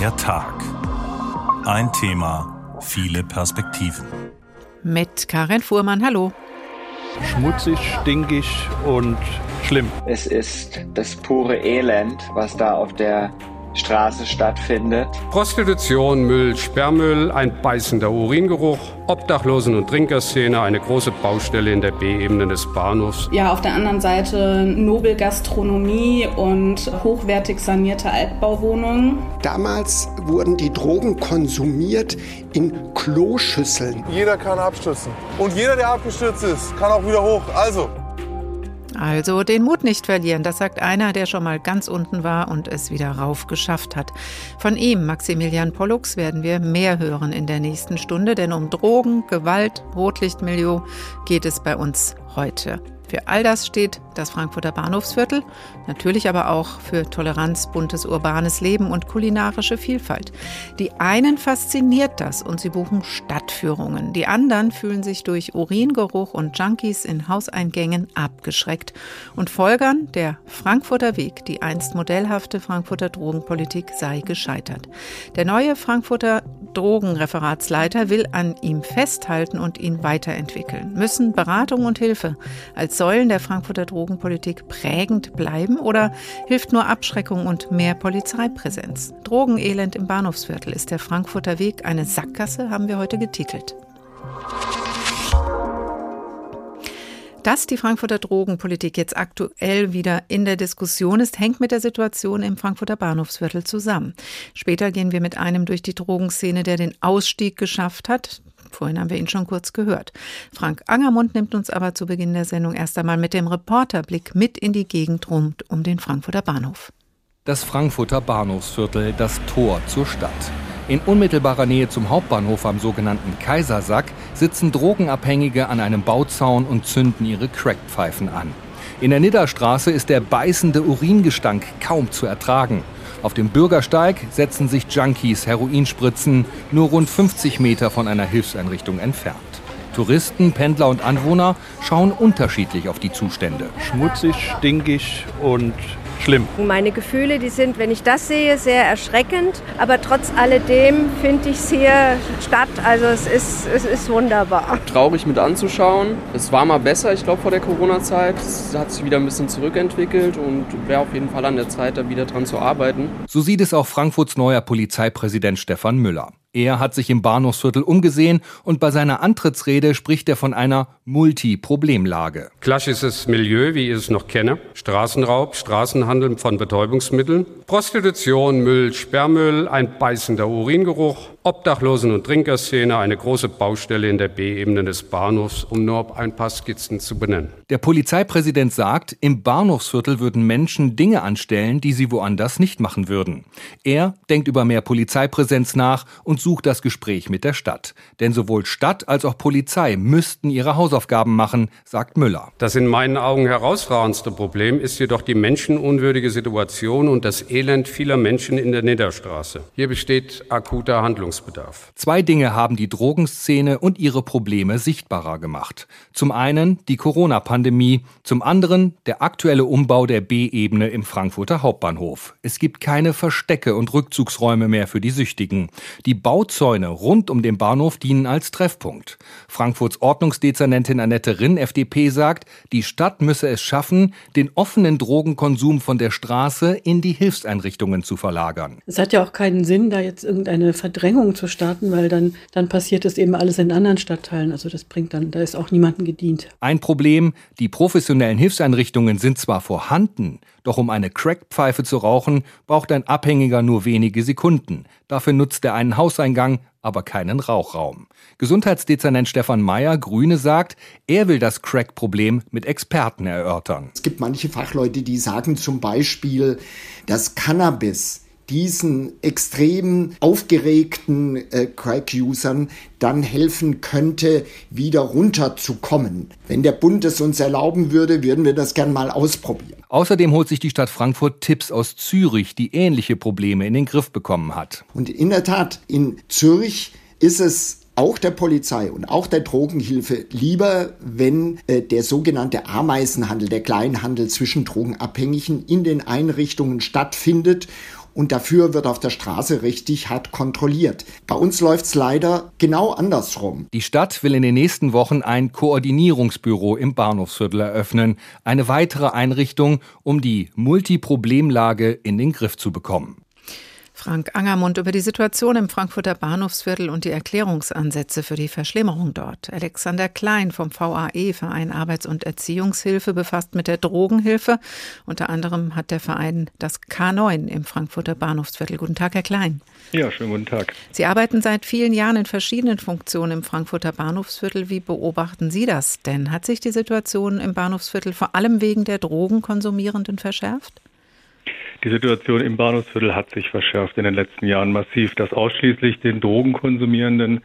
Der Tag. Ein Thema, viele Perspektiven. Mit Karin Fuhrmann, hallo. Schmutzig, stinkig und schlimm. Es ist das pure Elend, was da auf der Straße stattfindet. Prostitution, Müll, Sperrmüll, ein beißender Uringeruch, Obdachlosen- und Trinkerszene, eine große Baustelle in der B-Ebene des Bahnhofs. Ja, auf der anderen Seite Nobelgastronomie und hochwertig sanierte Altbauwohnungen. Damals wurden die Drogen konsumiert in Kloschüsseln. Jeder kann abstürzen. Und jeder, der abgestürzt ist, kann auch wieder hoch. Also, also den Mut nicht verlieren, das sagt einer, der schon mal ganz unten war und es wieder rauf geschafft hat. Von ihm, Maximilian Pollux, werden wir mehr hören in der nächsten Stunde, denn um Drogen, Gewalt, Rotlichtmilieu geht es bei uns heute. Für all das steht das Frankfurter Bahnhofsviertel, natürlich aber auch für Toleranz, buntes urbanes Leben und kulinarische Vielfalt. Die einen fasziniert das und sie buchen Stadtführungen. Die anderen fühlen sich durch Uringeruch und Junkies in Hauseingängen abgeschreckt und folgern, der Frankfurter Weg, die einst modellhafte Frankfurter Drogenpolitik sei gescheitert. Der neue Frankfurter Drogenreferatsleiter will an ihm festhalten und ihn weiterentwickeln. Müssen Beratung und Hilfe als Säulen der Frankfurter Drogenpolitik prägend bleiben oder hilft nur Abschreckung und mehr Polizeipräsenz? Drogenelend im Bahnhofsviertel ist der Frankfurter Weg eine Sackgasse, haben wir heute getitelt. Dass die Frankfurter Drogenpolitik jetzt aktuell wieder in der Diskussion ist, hängt mit der Situation im Frankfurter Bahnhofsviertel zusammen. Später gehen wir mit einem durch die Drogenszene, der den Ausstieg geschafft hat. Vorhin haben wir ihn schon kurz gehört. Frank Angermund nimmt uns aber zu Beginn der Sendung erst einmal mit dem Reporterblick mit in die Gegend rund um den Frankfurter Bahnhof. Das Frankfurter Bahnhofsviertel, das Tor zur Stadt. In unmittelbarer Nähe zum Hauptbahnhof am sogenannten Kaisersack sitzen Drogenabhängige an einem Bauzaun und zünden ihre Crackpfeifen an. In der Nidderstraße ist der beißende Uringestank kaum zu ertragen. Auf dem Bürgersteig setzen sich Junkies Heroinspritzen, nur rund 50 Meter von einer Hilfseinrichtung entfernt. Touristen, Pendler und Anwohner schauen unterschiedlich auf die Zustände. Schmutzig, stinkig und schlimm. Meine Gefühle, die sind, wenn ich das sehe, sehr erschreckend. Aber trotz alledem finde ich es hier statt. Also es ist, es ist wunderbar. Traurig mit anzuschauen. Es war mal besser, ich glaube, vor der Corona-Zeit. Es hat sich wieder ein bisschen zurückentwickelt und wäre auf jeden Fall an der Zeit, da wieder dran zu arbeiten. So sieht es auch Frankfurts neuer Polizeipräsident Stefan Müller. Er hat sich im Bahnhofsviertel umgesehen und bei seiner Antrittsrede spricht er von einer Multi-Problemlage. Klassisches Milieu, wie ich es noch kenne. Straßenraub, Straßenhandel von Betäubungsmitteln, Prostitution, Müll, Sperrmüll, ein beißender Uringeruch, Obdachlosen- und Trinkerszene, eine große Baustelle in der B-Ebene des Bahnhofs, um nur ein paar Skizzen zu benennen. Der Polizeipräsident sagt, im Bahnhofsviertel würden Menschen Dinge anstellen, die sie woanders nicht machen würden. Er denkt über mehr Polizeipräsenz nach und sucht das Gespräch mit der Stadt. Denn sowohl Stadt als auch Polizei müssten ihre Hausaufgaben machen, sagt Müller. Das in meinen Augen herausragendste Problem ist jedoch die menschenunwürdige Situation und das Elend vieler Menschen in der Niederstraße. Hier besteht akuter Handlungsbedarf. Zwei Dinge haben die Drogenszene und ihre Probleme sichtbarer gemacht. Zum einen die Corona-Pandemie, zum anderen der aktuelle Umbau der B-Ebene im Frankfurter Hauptbahnhof. Es gibt keine Verstecke und Rückzugsräume mehr für die Süchtigen. Die Bauzäune rund um den Bahnhof dienen als Treffpunkt. Frankfurts Ordnungsdezernentin Annette Rinn, FDP, sagt, die Stadt müsse es schaffen, den offenen Drogenkonsum von der Straße in die Hilfseinrichtungen zu verlagern. Es hat ja auch keinen Sinn, da jetzt irgendeine Verdrängung zu starten, weil dann, dann passiert es eben alles in anderen Stadtteilen. Also das bringt dann, da ist auch niemandem gedient. Ein Problem, die professionellen Hilfseinrichtungen sind zwar vorhanden, doch um eine Crackpfeife zu rauchen, braucht ein Abhängiger nur wenige Sekunden. Dafür nutzt er einen Hauseingang, aber keinen Rauchraum. Gesundheitsdezernent Stefan Mayer, Grüne, sagt, er will das Crack-Problem mit Experten erörtern. Es gibt manche Fachleute, die sagen zum Beispiel, dass Cannabis diesen extrem aufgeregten äh, Crack-Usern dann helfen könnte, wieder runterzukommen. Wenn der Bund es uns erlauben würde, würden wir das gern mal ausprobieren. Außerdem holt sich die Stadt Frankfurt Tipps aus Zürich, die ähnliche Probleme in den Griff bekommen hat. Und in der Tat, in Zürich ist es auch der Polizei und auch der Drogenhilfe lieber, wenn äh, der sogenannte Ameisenhandel, der Kleinhandel zwischen Drogenabhängigen in den Einrichtungen stattfindet und dafür wird auf der Straße richtig hart kontrolliert. Bei uns läuft es leider genau andersrum. Die Stadt will in den nächsten Wochen ein Koordinierungsbüro im Bahnhofsviertel eröffnen, eine weitere Einrichtung, um die Multiproblemlage in den Griff zu bekommen. Frank Angermund über die Situation im Frankfurter Bahnhofsviertel und die Erklärungsansätze für die Verschlimmerung dort. Alexander Klein vom VAE, Verein Arbeits- und Erziehungshilfe, befasst mit der Drogenhilfe. Unter anderem hat der Verein das K9 im Frankfurter Bahnhofsviertel. Guten Tag, Herr Klein. Ja, schönen guten Tag. Sie arbeiten seit vielen Jahren in verschiedenen Funktionen im Frankfurter Bahnhofsviertel. Wie beobachten Sie das denn? Hat sich die Situation im Bahnhofsviertel vor allem wegen der Drogenkonsumierenden verschärft? Die Situation im Bahnhofsviertel hat sich verschärft in den letzten Jahren massiv. Das ausschließlich den Drogenkonsumierenden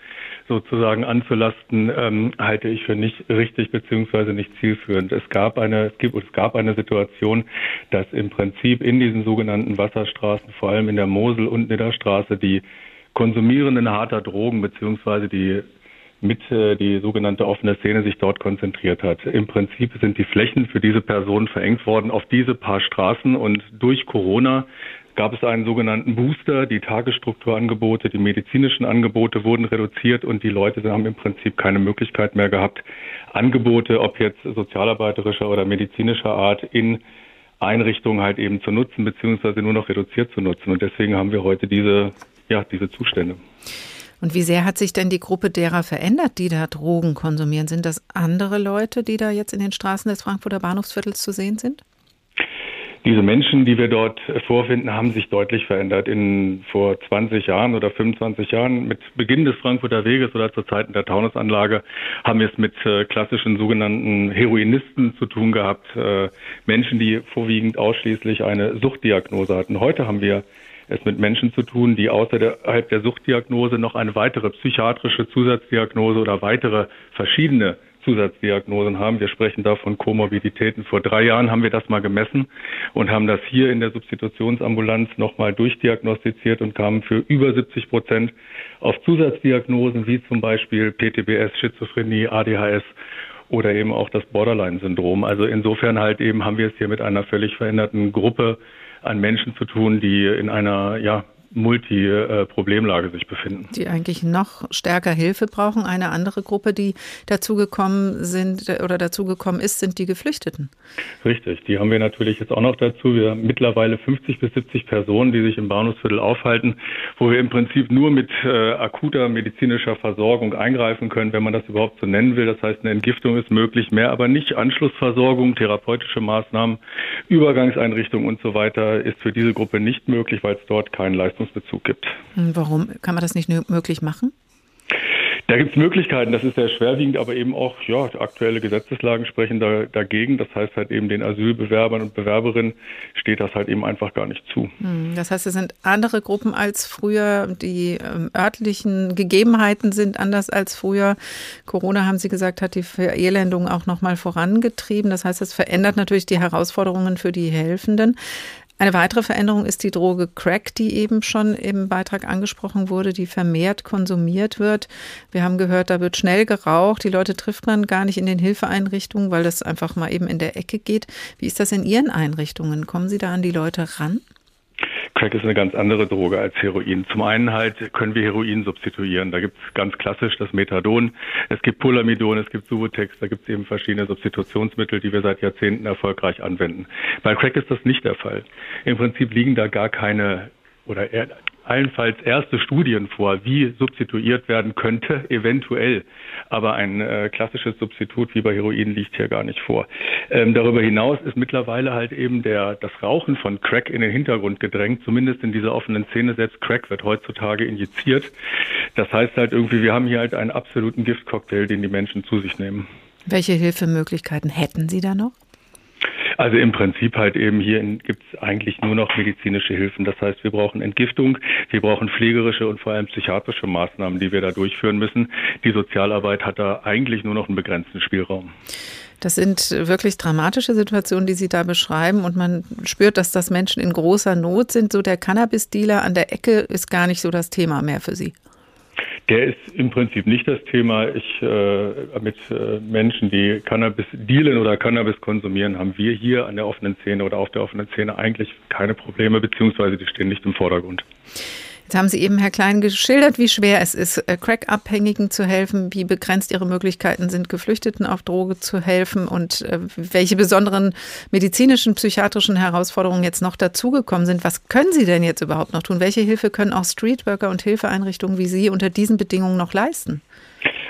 sozusagen anzulasten, ähm, halte ich für nicht richtig beziehungsweise nicht zielführend. Es gab eine, es gibt, es gab eine Situation, dass im Prinzip in diesen sogenannten Wasserstraßen, vor allem in der Mosel und in der Straße, die Konsumierenden harter Drogen beziehungsweise die mit äh, die sogenannte offene Szene sich dort konzentriert hat. Im Prinzip sind die Flächen für diese Personen verengt worden auf diese paar Straßen und durch Corona gab es einen sogenannten Booster. Die Tagesstrukturangebote, die medizinischen Angebote wurden reduziert und die Leute haben im Prinzip keine Möglichkeit mehr gehabt, Angebote, ob jetzt sozialarbeiterischer oder medizinischer Art, in Einrichtungen halt eben zu nutzen, beziehungsweise nur noch reduziert zu nutzen. Und deswegen haben wir heute diese, ja, diese Zustände. Und wie sehr hat sich denn die Gruppe derer verändert, die da Drogen konsumieren? Sind das andere Leute, die da jetzt in den Straßen des Frankfurter Bahnhofsviertels zu sehen sind? Diese Menschen, die wir dort vorfinden, haben sich deutlich verändert. In vor 20 Jahren oder 25 Jahren mit Beginn des Frankfurter Weges oder zu Zeiten der Taunusanlage haben wir es mit äh, klassischen sogenannten Heroinisten zu tun gehabt. Äh, Menschen, die vorwiegend ausschließlich eine Suchtdiagnose hatten. Heute haben wir es mit Menschen zu tun, die außerhalb der Suchtdiagnose noch eine weitere psychiatrische Zusatzdiagnose oder weitere verschiedene Zusatzdiagnosen haben. Wir sprechen da von Komorbiditäten. Vor drei Jahren haben wir das mal gemessen und haben das hier in der Substitutionsambulanz nochmal durchdiagnostiziert und kamen für über 70 Prozent auf Zusatzdiagnosen wie zum Beispiel PTBS, Schizophrenie, ADHS oder eben auch das Borderline-Syndrom. Also insofern halt eben haben wir es hier mit einer völlig veränderten Gruppe an Menschen zu tun, die in einer ja, Multi-Problemlage sich befinden. Die eigentlich noch stärker Hilfe brauchen. Eine andere Gruppe, die dazugekommen sind oder dazugekommen ist, sind die Geflüchteten. Richtig, die haben wir natürlich jetzt auch noch dazu. Wir haben mittlerweile 50 bis 70 Personen, die sich im Bahnhofsviertel aufhalten, wo wir im Prinzip nur mit äh, akuter medizinischer Versorgung eingreifen können, wenn man das überhaupt so nennen will. Das heißt, eine Entgiftung ist möglich, mehr aber nicht. Anschlussversorgung, therapeutische Maßnahmen, Übergangseinrichtungen und so weiter ist für diese Gruppe nicht möglich, weil es dort keinen Leistungs Leistungsbezug gibt. Warum kann man das nicht möglich machen? Da gibt es Möglichkeiten, das ist sehr schwerwiegend, aber eben auch ja, aktuelle Gesetzeslagen sprechen da, dagegen. Das heißt halt eben den Asylbewerbern und Bewerberinnen steht das halt eben einfach gar nicht zu. Hm, das heißt, es sind andere Gruppen als früher. Die ähm, örtlichen Gegebenheiten sind anders als früher. Corona, haben Sie gesagt, hat die Verelendung auch nochmal vorangetrieben. Das heißt, es verändert natürlich die Herausforderungen für die Helfenden. Eine weitere Veränderung ist die Droge Crack, die eben schon im Beitrag angesprochen wurde, die vermehrt konsumiert wird. Wir haben gehört, da wird schnell geraucht. Die Leute trifft man gar nicht in den Hilfeeinrichtungen, weil das einfach mal eben in der Ecke geht. Wie ist das in Ihren Einrichtungen? Kommen Sie da an die Leute ran? Crack ist eine ganz andere Droge als Heroin. Zum einen halt können wir Heroin substituieren. Da gibt es ganz klassisch das Methadon, es gibt Polamidon, es gibt Subutex, da gibt es eben verschiedene Substitutionsmittel, die wir seit Jahrzehnten erfolgreich anwenden. Bei Crack ist das nicht der Fall. Im Prinzip liegen da gar keine oder allenfalls erste Studien vor, wie substituiert werden könnte, eventuell. Aber ein äh, klassisches Substitut wie bei Heroin liegt hier gar nicht vor. Ähm, darüber hinaus ist mittlerweile halt eben der, das Rauchen von Crack in den Hintergrund gedrängt. Zumindest in dieser offenen Szene setzt Crack wird heutzutage injiziert. Das heißt halt irgendwie, wir haben hier halt einen absoluten Giftcocktail, den die Menschen zu sich nehmen. Welche Hilfemöglichkeiten hätten Sie da noch? Also im Prinzip halt eben hier gibt es eigentlich nur noch medizinische Hilfen. Das heißt, wir brauchen Entgiftung, wir brauchen pflegerische und vor allem psychiatrische Maßnahmen, die wir da durchführen müssen. Die Sozialarbeit hat da eigentlich nur noch einen begrenzten Spielraum. Das sind wirklich dramatische Situationen, die Sie da beschreiben. Und man spürt, dass das Menschen in großer Not sind. So der Cannabis-Dealer an der Ecke ist gar nicht so das Thema mehr für Sie. Der ist im Prinzip nicht das Thema. Ich, äh, mit äh, Menschen, die Cannabis dealen oder Cannabis konsumieren, haben wir hier an der offenen Szene oder auf der offenen Szene eigentlich keine Probleme, beziehungsweise die stehen nicht im Vordergrund. Jetzt haben Sie eben, Herr Klein, geschildert, wie schwer es ist, äh, Crack-Abhängigen zu helfen, wie begrenzt Ihre Möglichkeiten sind, Geflüchteten auf Droge zu helfen und äh, welche besonderen medizinischen, psychiatrischen Herausforderungen jetzt noch dazugekommen sind. Was können Sie denn jetzt überhaupt noch tun? Welche Hilfe können auch Streetworker und Hilfeeinrichtungen wie Sie unter diesen Bedingungen noch leisten?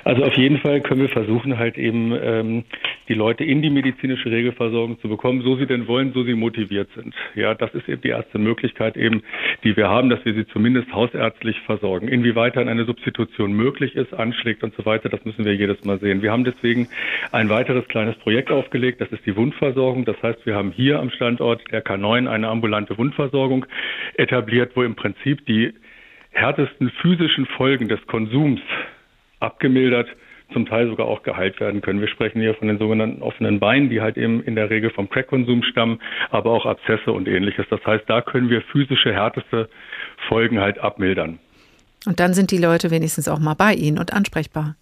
Also auf jeden Fall können wir versuchen, halt eben ähm, die Leute in die medizinische Regelversorgung zu bekommen, so sie denn wollen, so sie motiviert sind. Ja, das ist eben die erste Möglichkeit eben, die wir haben, dass wir sie zumindest hausärztlich versorgen. Inwieweit dann eine Substitution möglich ist, anschlägt und so weiter, das müssen wir jedes Mal sehen. Wir haben deswegen ein weiteres kleines Projekt aufgelegt, das ist die Wundversorgung. Das heißt, wir haben hier am Standort der K9 eine ambulante Wundversorgung etabliert, wo im Prinzip die härtesten physischen Folgen des Konsums abgemildert, zum Teil sogar auch geheilt werden können. Wir sprechen hier von den sogenannten offenen Beinen, die halt eben in der Regel vom Crack-Konsum stammen, aber auch Abszesse und ähnliches. Das heißt, da können wir physische härteste Folgen halt abmildern. Und dann sind die Leute wenigstens auch mal bei Ihnen und ansprechbar.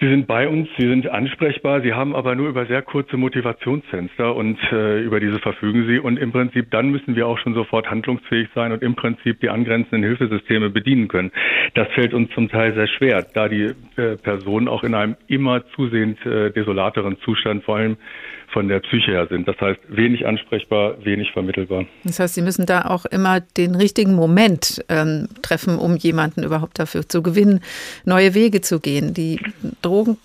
Sie sind bei uns, sie sind ansprechbar, sie haben aber nur über sehr kurze Motivationsfenster und äh, über diese verfügen sie. Und im Prinzip dann müssen wir auch schon sofort handlungsfähig sein und im Prinzip die angrenzenden Hilfesysteme bedienen können. Das fällt uns zum Teil sehr schwer, da die äh, Personen auch in einem immer zusehend äh, desolateren Zustand, vor allem von der Psyche her sind. Das heißt, wenig ansprechbar, wenig vermittelbar. Das heißt, Sie müssen da auch immer den richtigen Moment ähm, treffen, um jemanden überhaupt dafür zu gewinnen, neue Wege zu gehen. Die Drogen,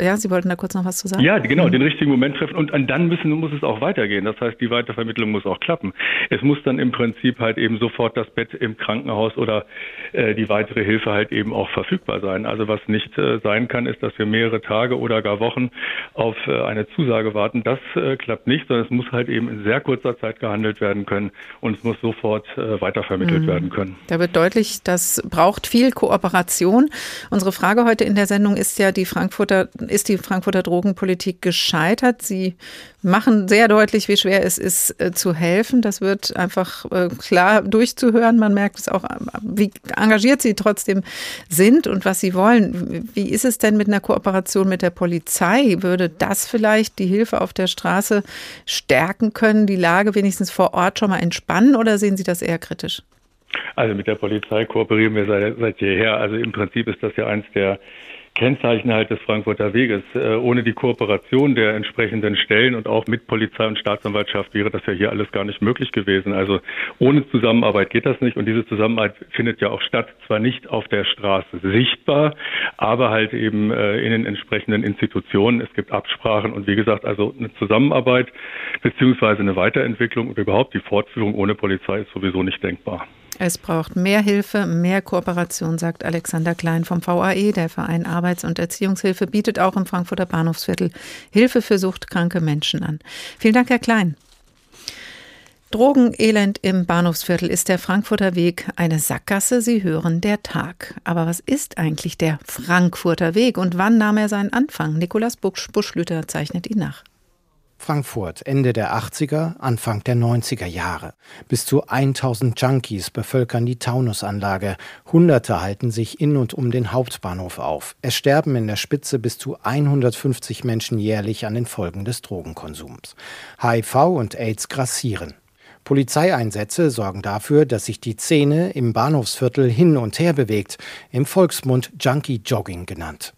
ja, Sie wollten da kurz noch was zu sagen? Ja, genau, den richtigen Moment treffen und dann müssen, muss es auch weitergehen. Das heißt, die Weitervermittlung muss auch klappen. Es muss dann im Prinzip halt eben sofort das Bett im Krankenhaus oder äh, die weitere Hilfe halt eben auch verfügbar sein. Also was nicht äh, sein kann, ist, dass wir mehrere Tage oder gar Wochen auf äh, eine Zusage warten das äh, klappt nicht, sondern es muss halt eben in sehr kurzer Zeit gehandelt werden können und es muss sofort äh, weitervermittelt mhm. werden können. Da wird deutlich, das braucht viel Kooperation. Unsere Frage heute in der Sendung ist ja, die Frankfurter, ist die Frankfurter Drogenpolitik gescheitert? Sie machen sehr deutlich, wie schwer es ist, äh, zu helfen. Das wird einfach äh, klar durchzuhören. Man merkt es auch, wie engagiert sie trotzdem sind und was sie wollen. Wie ist es denn mit einer Kooperation mit der Polizei? Würde das vielleicht die Hilfe auf der Straße stärken können, die Lage wenigstens vor Ort schon mal entspannen oder sehen Sie das eher kritisch? Also mit der Polizei kooperieren wir seit, seit jeher. Also im Prinzip ist das ja eins der Kennzeichen halt des Frankfurter Weges. Äh, ohne die Kooperation der entsprechenden Stellen und auch mit Polizei und Staatsanwaltschaft wäre das ja hier alles gar nicht möglich gewesen. Also ohne Zusammenarbeit geht das nicht und diese Zusammenarbeit findet ja auch statt, zwar nicht auf der Straße sichtbar, aber halt eben äh, in den entsprechenden Institutionen. Es gibt Absprachen und wie gesagt, also eine Zusammenarbeit beziehungsweise eine Weiterentwicklung und überhaupt die Fortführung ohne Polizei ist sowieso nicht denkbar. Es braucht mehr Hilfe, mehr Kooperation, sagt Alexander Klein vom VAE. Der Verein Arbeits- und Erziehungshilfe bietet auch im Frankfurter Bahnhofsviertel Hilfe für suchtkranke Menschen an. Vielen Dank, Herr Klein. Drogenelend im Bahnhofsviertel ist der Frankfurter Weg eine Sackgasse. Sie hören der Tag. Aber was ist eigentlich der Frankfurter Weg und wann nahm er seinen Anfang? Nikolaus Buschlüter zeichnet ihn nach. Frankfurt Ende der 80er, Anfang der 90er Jahre. Bis zu 1000 Junkies bevölkern die Taunusanlage. Hunderte halten sich in und um den Hauptbahnhof auf. Es sterben in der Spitze bis zu 150 Menschen jährlich an den Folgen des Drogenkonsums. HIV und AIDS grassieren. Polizeieinsätze sorgen dafür, dass sich die Szene im Bahnhofsviertel hin und her bewegt, im Volksmund Junkie Jogging genannt.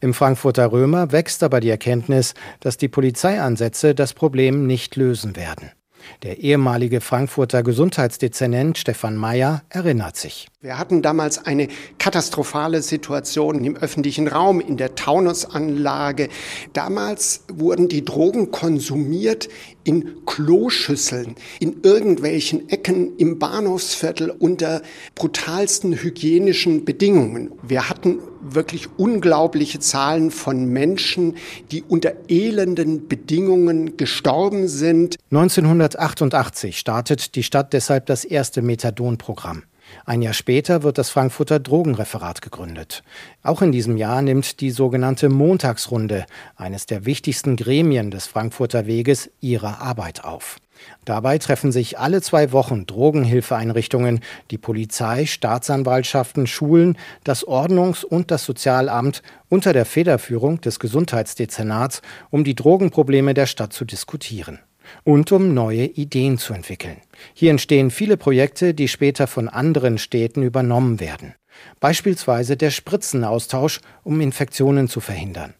Im Frankfurter Römer wächst aber die Erkenntnis, dass die Polizeiansätze das Problem nicht lösen werden. Der ehemalige Frankfurter Gesundheitsdezernent Stefan Mayer erinnert sich. Wir hatten damals eine katastrophale Situation im öffentlichen Raum, in der Taunusanlage. Damals wurden die Drogen konsumiert in Kloschüsseln, in irgendwelchen Ecken im Bahnhofsviertel unter brutalsten hygienischen Bedingungen. Wir hatten wirklich unglaubliche Zahlen von Menschen, die unter elenden Bedingungen gestorben sind. 1988 startet die Stadt deshalb das erste Methadon-Programm. Ein Jahr später wird das Frankfurter Drogenreferat gegründet. Auch in diesem Jahr nimmt die sogenannte Montagsrunde, eines der wichtigsten Gremien des Frankfurter Weges, ihre Arbeit auf. Dabei treffen sich alle zwei Wochen Drogenhilfeeinrichtungen, die Polizei, Staatsanwaltschaften, Schulen, das Ordnungs- und das Sozialamt unter der Federführung des Gesundheitsdezernats, um die Drogenprobleme der Stadt zu diskutieren und um neue Ideen zu entwickeln. Hier entstehen viele Projekte, die später von anderen Städten übernommen werden. Beispielsweise der Spritzenaustausch, um Infektionen zu verhindern.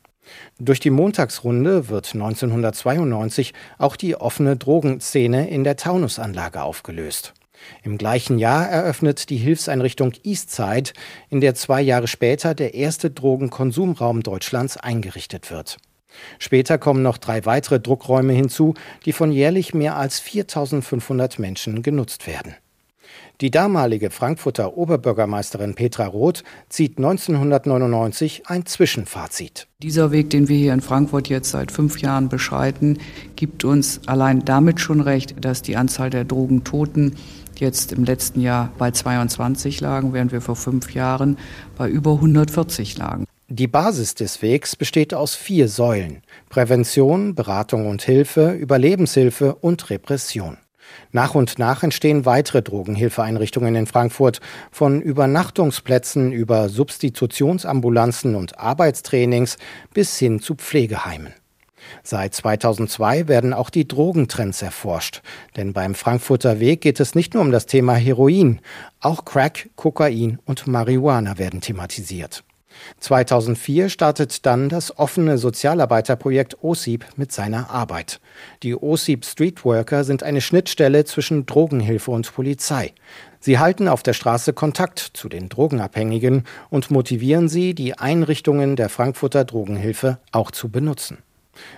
Durch die Montagsrunde wird 1992 auch die offene Drogenszene in der Taunusanlage aufgelöst. Im gleichen Jahr eröffnet die Hilfseinrichtung Eastside, in der zwei Jahre später der erste Drogenkonsumraum Deutschlands eingerichtet wird. Später kommen noch drei weitere Druckräume hinzu, die von jährlich mehr als 4500 Menschen genutzt werden. Die damalige Frankfurter Oberbürgermeisterin Petra Roth zieht 1999 ein Zwischenfazit. Dieser Weg, den wir hier in Frankfurt jetzt seit fünf Jahren beschreiten, gibt uns allein damit schon recht, dass die Anzahl der Drogentoten jetzt im letzten Jahr bei 22 lagen, während wir vor fünf Jahren bei über 140 lagen. Die Basis des Wegs besteht aus vier Säulen Prävention, Beratung und Hilfe, Überlebenshilfe und Repression. Nach und nach entstehen weitere Drogenhilfeeinrichtungen in Frankfurt, von Übernachtungsplätzen über Substitutionsambulanzen und Arbeitstrainings bis hin zu Pflegeheimen. Seit 2002 werden auch die Drogentrends erforscht. Denn beim Frankfurter Weg geht es nicht nur um das Thema Heroin, auch Crack, Kokain und Marihuana werden thematisiert. 2004 startet dann das offene Sozialarbeiterprojekt OSIP mit seiner Arbeit. Die OSIP Streetworker sind eine Schnittstelle zwischen Drogenhilfe und Polizei. Sie halten auf der Straße Kontakt zu den Drogenabhängigen und motivieren sie, die Einrichtungen der Frankfurter Drogenhilfe auch zu benutzen.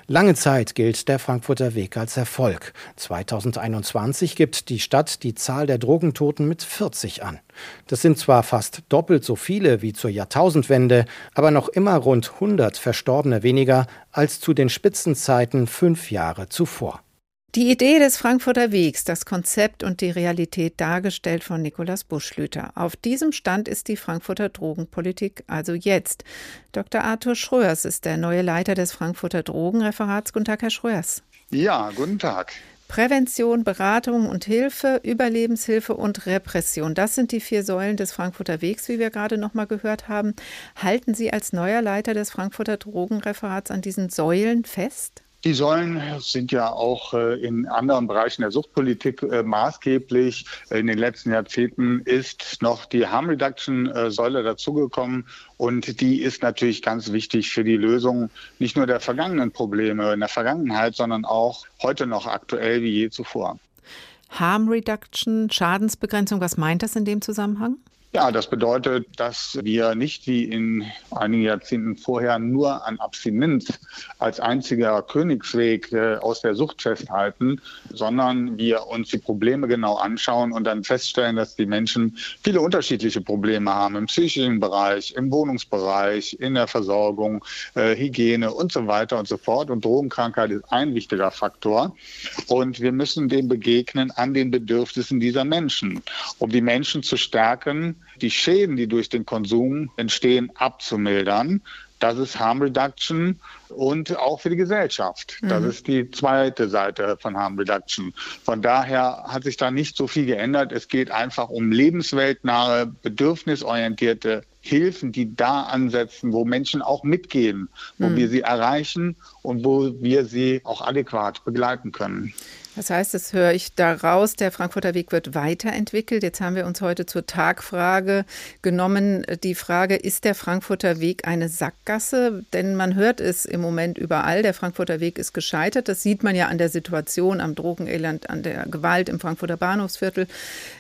Lange Zeit gilt der Frankfurter Weg als Erfolg. 2021 gibt die Stadt die Zahl der Drogentoten mit 40 an. Das sind zwar fast doppelt so viele wie zur Jahrtausendwende, aber noch immer rund 100 Verstorbene weniger als zu den Spitzenzeiten fünf Jahre zuvor. Die Idee des Frankfurter Wegs, das Konzept und die Realität dargestellt von Nikolaus Buschlüter. Auf diesem Stand ist die Frankfurter Drogenpolitik also jetzt. Dr. Arthur Schröers ist der neue Leiter des Frankfurter Drogenreferats. Guten Tag, Herr Schröers. Ja, guten Tag. Prävention, Beratung und Hilfe, Überlebenshilfe und Repression. Das sind die vier Säulen des Frankfurter Wegs, wie wir gerade noch mal gehört haben. Halten Sie als neuer Leiter des Frankfurter Drogenreferats an diesen Säulen fest? Die Säulen sind ja auch äh, in anderen Bereichen der Suchtpolitik äh, maßgeblich. In den letzten Jahrzehnten ist noch die Harm Reduction äh, Säule dazugekommen und die ist natürlich ganz wichtig für die Lösung nicht nur der vergangenen Probleme in der Vergangenheit, sondern auch heute noch aktuell wie je zuvor. Harm Reduction, Schadensbegrenzung, was meint das in dem Zusammenhang? Ja, das bedeutet, dass wir nicht wie in einigen Jahrzehnten vorher nur an Abstinenz als einziger Königsweg äh, aus der Sucht festhalten, sondern wir uns die Probleme genau anschauen und dann feststellen, dass die Menschen viele unterschiedliche Probleme haben im psychischen Bereich, im Wohnungsbereich, in der Versorgung, äh, Hygiene und so weiter und so fort. Und Drogenkrankheit ist ein wichtiger Faktor. Und wir müssen dem begegnen an den Bedürfnissen dieser Menschen, um die Menschen zu stärken, die Schäden, die durch den Konsum entstehen, abzumildern. Das ist Harm Reduction und auch für die Gesellschaft. Das mhm. ist die zweite Seite von Harm Reduction. Von daher hat sich da nicht so viel geändert. Es geht einfach um lebensweltnahe, bedürfnisorientierte Hilfen, die da ansetzen, wo Menschen auch mitgehen, wo mhm. wir sie erreichen und wo wir sie auch adäquat begleiten können. Das heißt, das höre ich daraus, der Frankfurter Weg wird weiterentwickelt. Jetzt haben wir uns heute zur Tagfrage genommen, die Frage, ist der Frankfurter Weg eine Sackgasse? Denn man hört es im Moment überall, der Frankfurter Weg ist gescheitert. Das sieht man ja an der Situation, am Drogenelend, an der Gewalt im Frankfurter Bahnhofsviertel.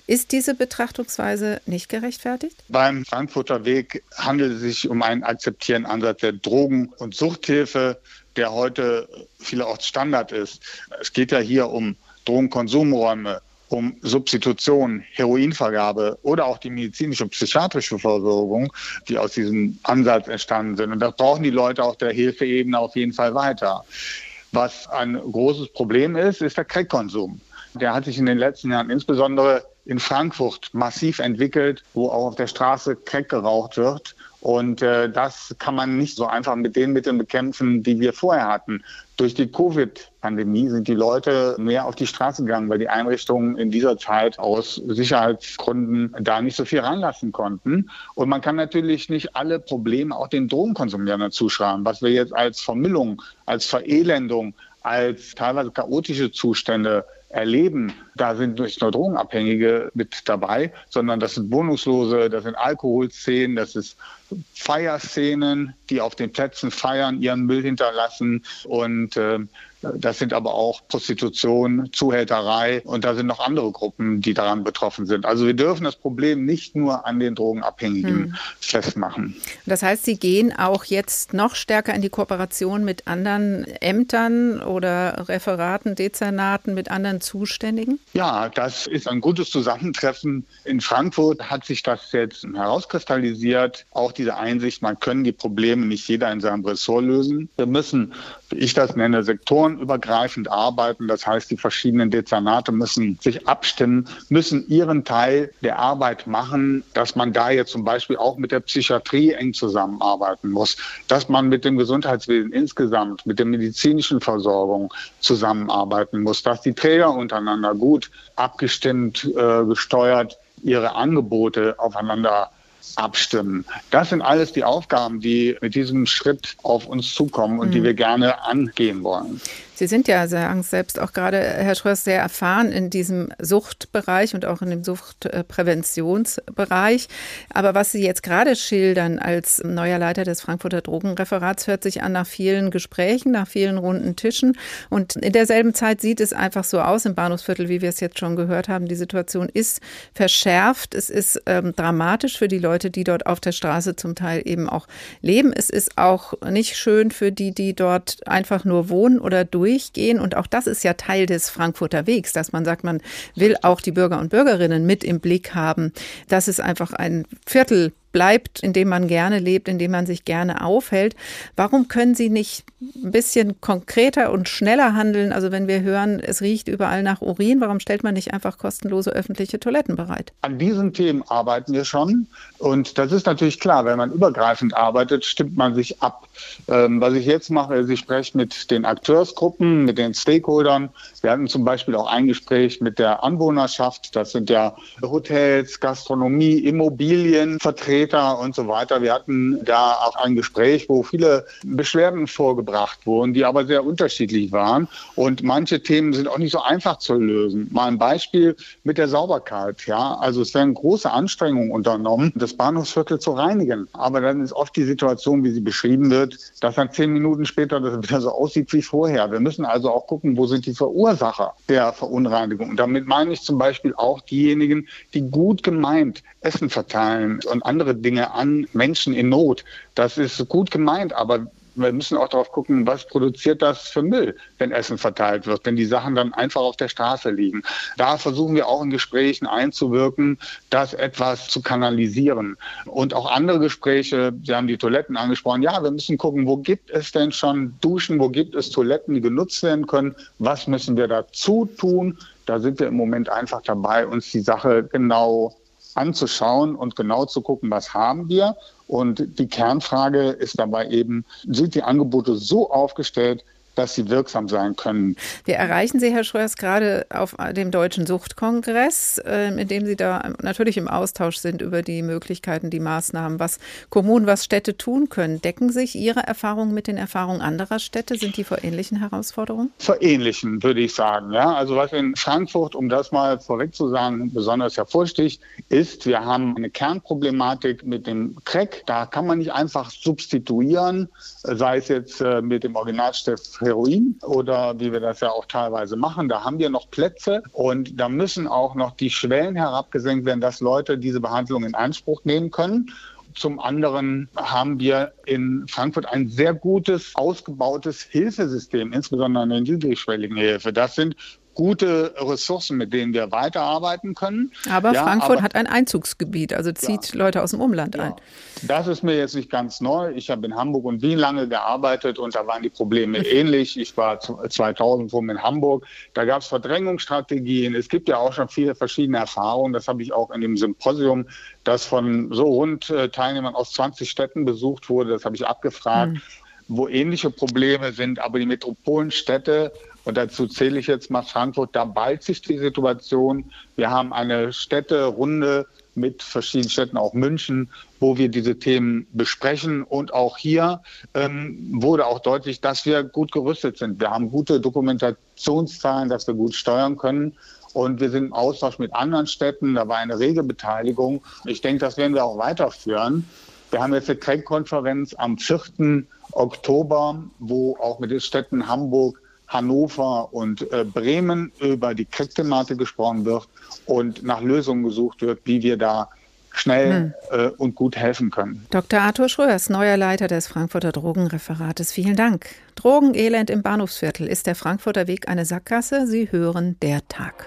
Ist diese Betrachtungsweise nicht gerechtfertigt? Beim Frankfurter Weg handelt es sich um einen akzeptierenden Ansatz der Drogen- und Suchthilfe der heute vielerorts Standard ist. Es geht ja hier um Drogenkonsumräume, um Substitution, Heroinvergabe oder auch die medizinische und psychiatrische Versorgung, die aus diesem Ansatz entstanden sind. Und das brauchen die Leute auf der Hilfeebene auf jeden Fall weiter. Was ein großes Problem ist, ist der Crack-Konsum. der hat sich in den letzten Jahren insbesondere in Frankfurt massiv entwickelt, wo auch auf der Straße Crack geraucht wird. Und äh, das kann man nicht so einfach mit den Mitteln bekämpfen, die wir vorher hatten. Durch die Covid-Pandemie sind die Leute mehr auf die Straße gegangen, weil die Einrichtungen in dieser Zeit aus Sicherheitsgründen da nicht so viel reinlassen konnten. Und man kann natürlich nicht alle Probleme auch den Drogenkonsumierern zuschreiben, was wir jetzt als Vermüllung, als Verelendung, als teilweise chaotische Zustände erleben, da sind nicht nur Drogenabhängige mit dabei, sondern das sind Wohnungslose, das sind Alkoholszenen, das ist Feierszenen, die auf den Plätzen feiern, ihren Müll hinterlassen und äh, das sind aber auch Prostitution, Zuhälterei und da sind noch andere Gruppen, die daran betroffen sind. Also wir dürfen das Problem nicht nur an den Drogenabhängigen hm. festmachen. Das heißt, Sie gehen auch jetzt noch stärker in die Kooperation mit anderen Ämtern oder Referaten, Dezernaten, mit anderen Zuständigen? Ja, das ist ein gutes Zusammentreffen. In Frankfurt hat sich das jetzt herauskristallisiert. Auch diese Einsicht, man können die Probleme nicht jeder in seinem Ressort lösen. Wir müssen, ich das nenne, Sektoren sektorenübergreifend arbeiten. Das heißt, die verschiedenen Dezernate müssen sich abstimmen, müssen ihren Teil der Arbeit machen, dass man da jetzt zum Beispiel auch mit der Psychiatrie eng zusammenarbeiten muss, dass man mit dem Gesundheitswesen insgesamt, mit der medizinischen Versorgung zusammenarbeiten muss, dass die Träger untereinander gut abgestimmt, äh, gesteuert ihre Angebote aufeinander abstimmen. Das sind alles die Aufgaben, die mit diesem Schritt auf uns zukommen und mhm. die wir gerne angehen wollen. Sie sind ja, sagen selbst auch gerade, Herr Schröers, sehr erfahren in diesem Suchtbereich und auch in dem Suchtpräventionsbereich. Aber was Sie jetzt gerade schildern als neuer Leiter des Frankfurter Drogenreferats, hört sich an nach vielen Gesprächen, nach vielen runden Tischen. Und in derselben Zeit sieht es einfach so aus im Bahnhofsviertel, wie wir es jetzt schon gehört haben. Die Situation ist verschärft. Es ist ähm, dramatisch für die Leute, die dort auf der Straße zum Teil eben auch leben. Es ist auch nicht schön für die, die dort einfach nur wohnen oder durch durchgehen. Und auch das ist ja Teil des Frankfurter Wegs, dass man sagt, man will auch die Bürger und Bürgerinnen mit im Blick haben. Das ist einfach ein Viertel bleibt, in dem man gerne lebt, in dem man sich gerne aufhält. Warum können Sie nicht ein bisschen konkreter und schneller handeln? Also wenn wir hören, es riecht überall nach Urin, warum stellt man nicht einfach kostenlose öffentliche Toiletten bereit? An diesen Themen arbeiten wir schon. Und das ist natürlich klar, wenn man übergreifend arbeitet, stimmt man sich ab. Ähm, was ich jetzt mache, ist, ich spreche mit den Akteursgruppen, mit den Stakeholdern. Wir hatten zum Beispiel auch ein Gespräch mit der Anwohnerschaft. Das sind ja Hotels, Gastronomie, Immobilien, Vertreter Vertreter und so weiter. Wir hatten da auch ein Gespräch, wo viele Beschwerden vorgebracht wurden, die aber sehr unterschiedlich waren. Und manche Themen sind auch nicht so einfach zu lösen. Mal ein Beispiel mit der Sauberkeit. Ja, also es werden große Anstrengungen unternommen, das Bahnhofsviertel zu reinigen. Aber dann ist oft die Situation, wie sie beschrieben wird, dass dann zehn Minuten später das wieder so aussieht wie vorher. Wir müssen also auch gucken, wo sind die Verursacher der Verunreinigung. Und damit meine ich zum Beispiel auch diejenigen, die gut gemeint Essen verteilen und andere Dinge an Menschen in Not. Das ist gut gemeint, aber wir müssen auch darauf gucken, was produziert das für Müll, wenn Essen verteilt wird, wenn die Sachen dann einfach auf der Straße liegen. Da versuchen wir auch in Gesprächen einzuwirken, das etwas zu kanalisieren. Und auch andere Gespräche, Sie haben die Toiletten angesprochen, ja, wir müssen gucken, wo gibt es denn schon Duschen, wo gibt es Toiletten, die genutzt werden können, was müssen wir dazu tun. Da sind wir im Moment einfach dabei, uns die Sache genau anzuschauen und genau zu gucken, was haben wir. Und die Kernfrage ist dabei eben, sind die Angebote so aufgestellt, dass sie wirksam sein können. Wir erreichen Sie, Herr Schröers, gerade auf dem Deutschen Suchtkongress, ähm, in dem Sie da natürlich im Austausch sind über die Möglichkeiten, die Maßnahmen, was Kommunen, was Städte tun können. Decken sich Ihre Erfahrungen mit den Erfahrungen anderer Städte? Sind die vor ähnlichen Herausforderungen? Vor ähnlichen, würde ich sagen. Ja, also was in Frankfurt, um das mal vorweg zu sagen, besonders hervorsticht, ist, wir haben eine Kernproblematik mit dem Crack. Da kann man nicht einfach substituieren, sei es jetzt äh, mit dem Originalstoff Heroin oder wie wir das ja auch teilweise machen. Da haben wir noch Plätze und da müssen auch noch die Schwellen herabgesenkt werden, dass Leute diese Behandlung in Anspruch nehmen können. Zum anderen haben wir in Frankfurt ein sehr gutes, ausgebautes Hilfesystem, insbesondere eine niedrigschwellige Hilfe. Das sind gute Ressourcen, mit denen wir weiterarbeiten können. Aber ja, Frankfurt aber hat ein Einzugsgebiet, also zieht ja. Leute aus dem Umland ein. Das ist mir jetzt nicht ganz neu. Ich habe in Hamburg und Wien lange gearbeitet und da waren die Probleme ähnlich. Ich war 2000 rum in Hamburg. Da gab es Verdrängungsstrategien. Es gibt ja auch schon viele verschiedene Erfahrungen. Das habe ich auch in dem Symposium, das von so rund äh, Teilnehmern aus 20 Städten besucht wurde, das habe ich abgefragt. Mhm wo ähnliche Probleme sind, aber die Metropolenstädte und dazu zähle ich jetzt mal Frankfurt. Da ballt sich die Situation. Wir haben eine Städterunde mit verschiedenen Städten, auch München, wo wir diese Themen besprechen. Und auch hier ähm, wurde auch deutlich, dass wir gut gerüstet sind. Wir haben gute Dokumentationszahlen, dass wir gut steuern können. Und wir sind im Austausch mit anderen Städten. Da war eine rege Beteiligung. Ich denke, das werden wir auch weiterführen. Wir haben jetzt eine Craig-Konferenz am 4. Oktober, wo auch mit den Städten Hamburg, Hannover und äh, Bremen über die Kriegthematik gesprochen wird und nach Lösungen gesucht wird, wie wir da schnell hm. äh, und gut helfen können. Dr. Arthur Schröers, neuer Leiter des Frankfurter Drogenreferates, vielen Dank. Drogenelend im Bahnhofsviertel. Ist der Frankfurter Weg eine Sackgasse? Sie hören der Tag.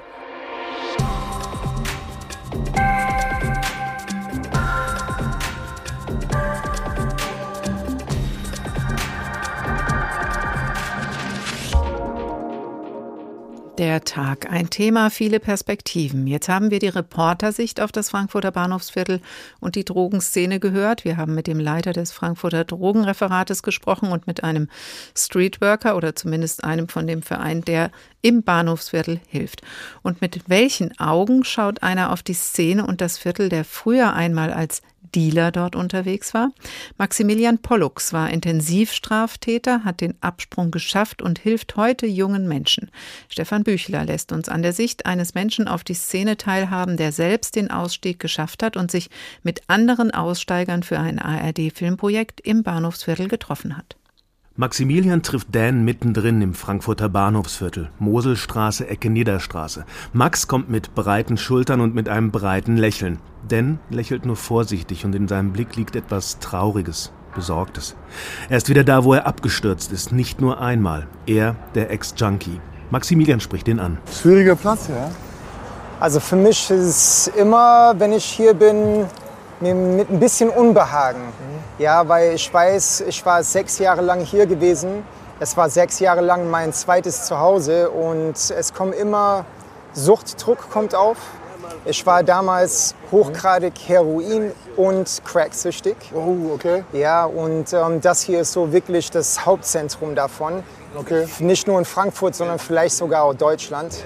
Der Tag. Ein Thema, viele Perspektiven. Jetzt haben wir die Reportersicht auf das Frankfurter Bahnhofsviertel und die Drogenszene gehört. Wir haben mit dem Leiter des Frankfurter Drogenreferates gesprochen und mit einem Streetworker oder zumindest einem von dem Verein, der im Bahnhofsviertel hilft. Und mit welchen Augen schaut einer auf die Szene und das Viertel, der früher einmal als Dealer dort unterwegs war. Maximilian Pollux war Intensivstraftäter, hat den Absprung geschafft und hilft heute jungen Menschen. Stefan Büchler lässt uns an der Sicht eines Menschen auf die Szene teilhaben, der selbst den Ausstieg geschafft hat und sich mit anderen Aussteigern für ein ARD-Filmprojekt im Bahnhofsviertel getroffen hat. Maximilian trifft Dan mittendrin im Frankfurter Bahnhofsviertel, Moselstraße, Ecke Niederstraße. Max kommt mit breiten Schultern und mit einem breiten Lächeln. Dan lächelt nur vorsichtig und in seinem Blick liegt etwas Trauriges, Besorgtes. Er ist wieder da, wo er abgestürzt ist, nicht nur einmal. Er, der Ex-Junkie. Maximilian spricht ihn an. Schwieriger Platz, ja? Also für mich ist es immer, wenn ich hier bin, mit ein bisschen Unbehagen. Mhm. Ja, weil ich weiß, ich war sechs Jahre lang hier gewesen. Es war sechs Jahre lang mein zweites Zuhause und es kommt immer, Suchtdruck kommt auf. Ich war damals hochgradig Heroin- und Cracksüchtig. Oh, okay. Ja, und ähm, das hier ist so wirklich das Hauptzentrum davon. Okay. Nicht nur in Frankfurt, sondern vielleicht sogar auch Deutschland.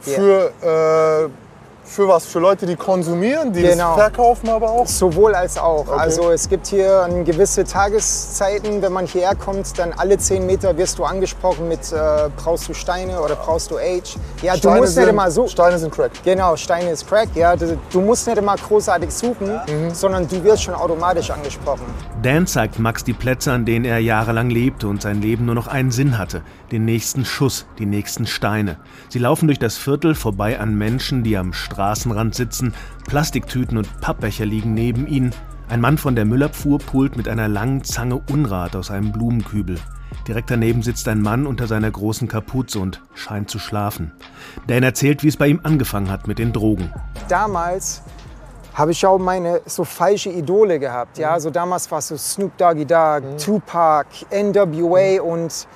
Für äh für was? Für Leute, die konsumieren, die genau. das verkaufen aber auch? Sowohl als auch. Okay. Also es gibt hier gewisse Tageszeiten, wenn man hierher kommt, dann alle zehn Meter wirst du angesprochen mit äh, brauchst du Steine oder brauchst du Age. Ja, Steine du musst sind, nicht immer so. Steine sind Crack. Genau, Steine ist Crack. Ja, du, du musst nicht immer großartig suchen, mhm. sondern du wirst schon automatisch angesprochen. Dan zeigt Max die Plätze, an denen er jahrelang lebte und sein Leben nur noch einen Sinn hatte. Den nächsten Schuss, die nächsten Steine. Sie laufen durch das Viertel vorbei an Menschen, die am Straßen Straßenrand sitzen, Plastiktüten und Pappbecher liegen neben ihnen. Ein Mann von der Müllabfuhr pult mit einer langen Zange Unrat aus einem Blumenkübel. Direkt daneben sitzt ein Mann unter seiner großen Kapuze und scheint zu schlafen. Dan erzählt, wie es bei ihm angefangen hat mit den Drogen. Damals habe ich auch meine so falsche Idole gehabt. Ja, also damals war es so Snoop Doggy Dogg, mhm. Tupac, NWA mhm. und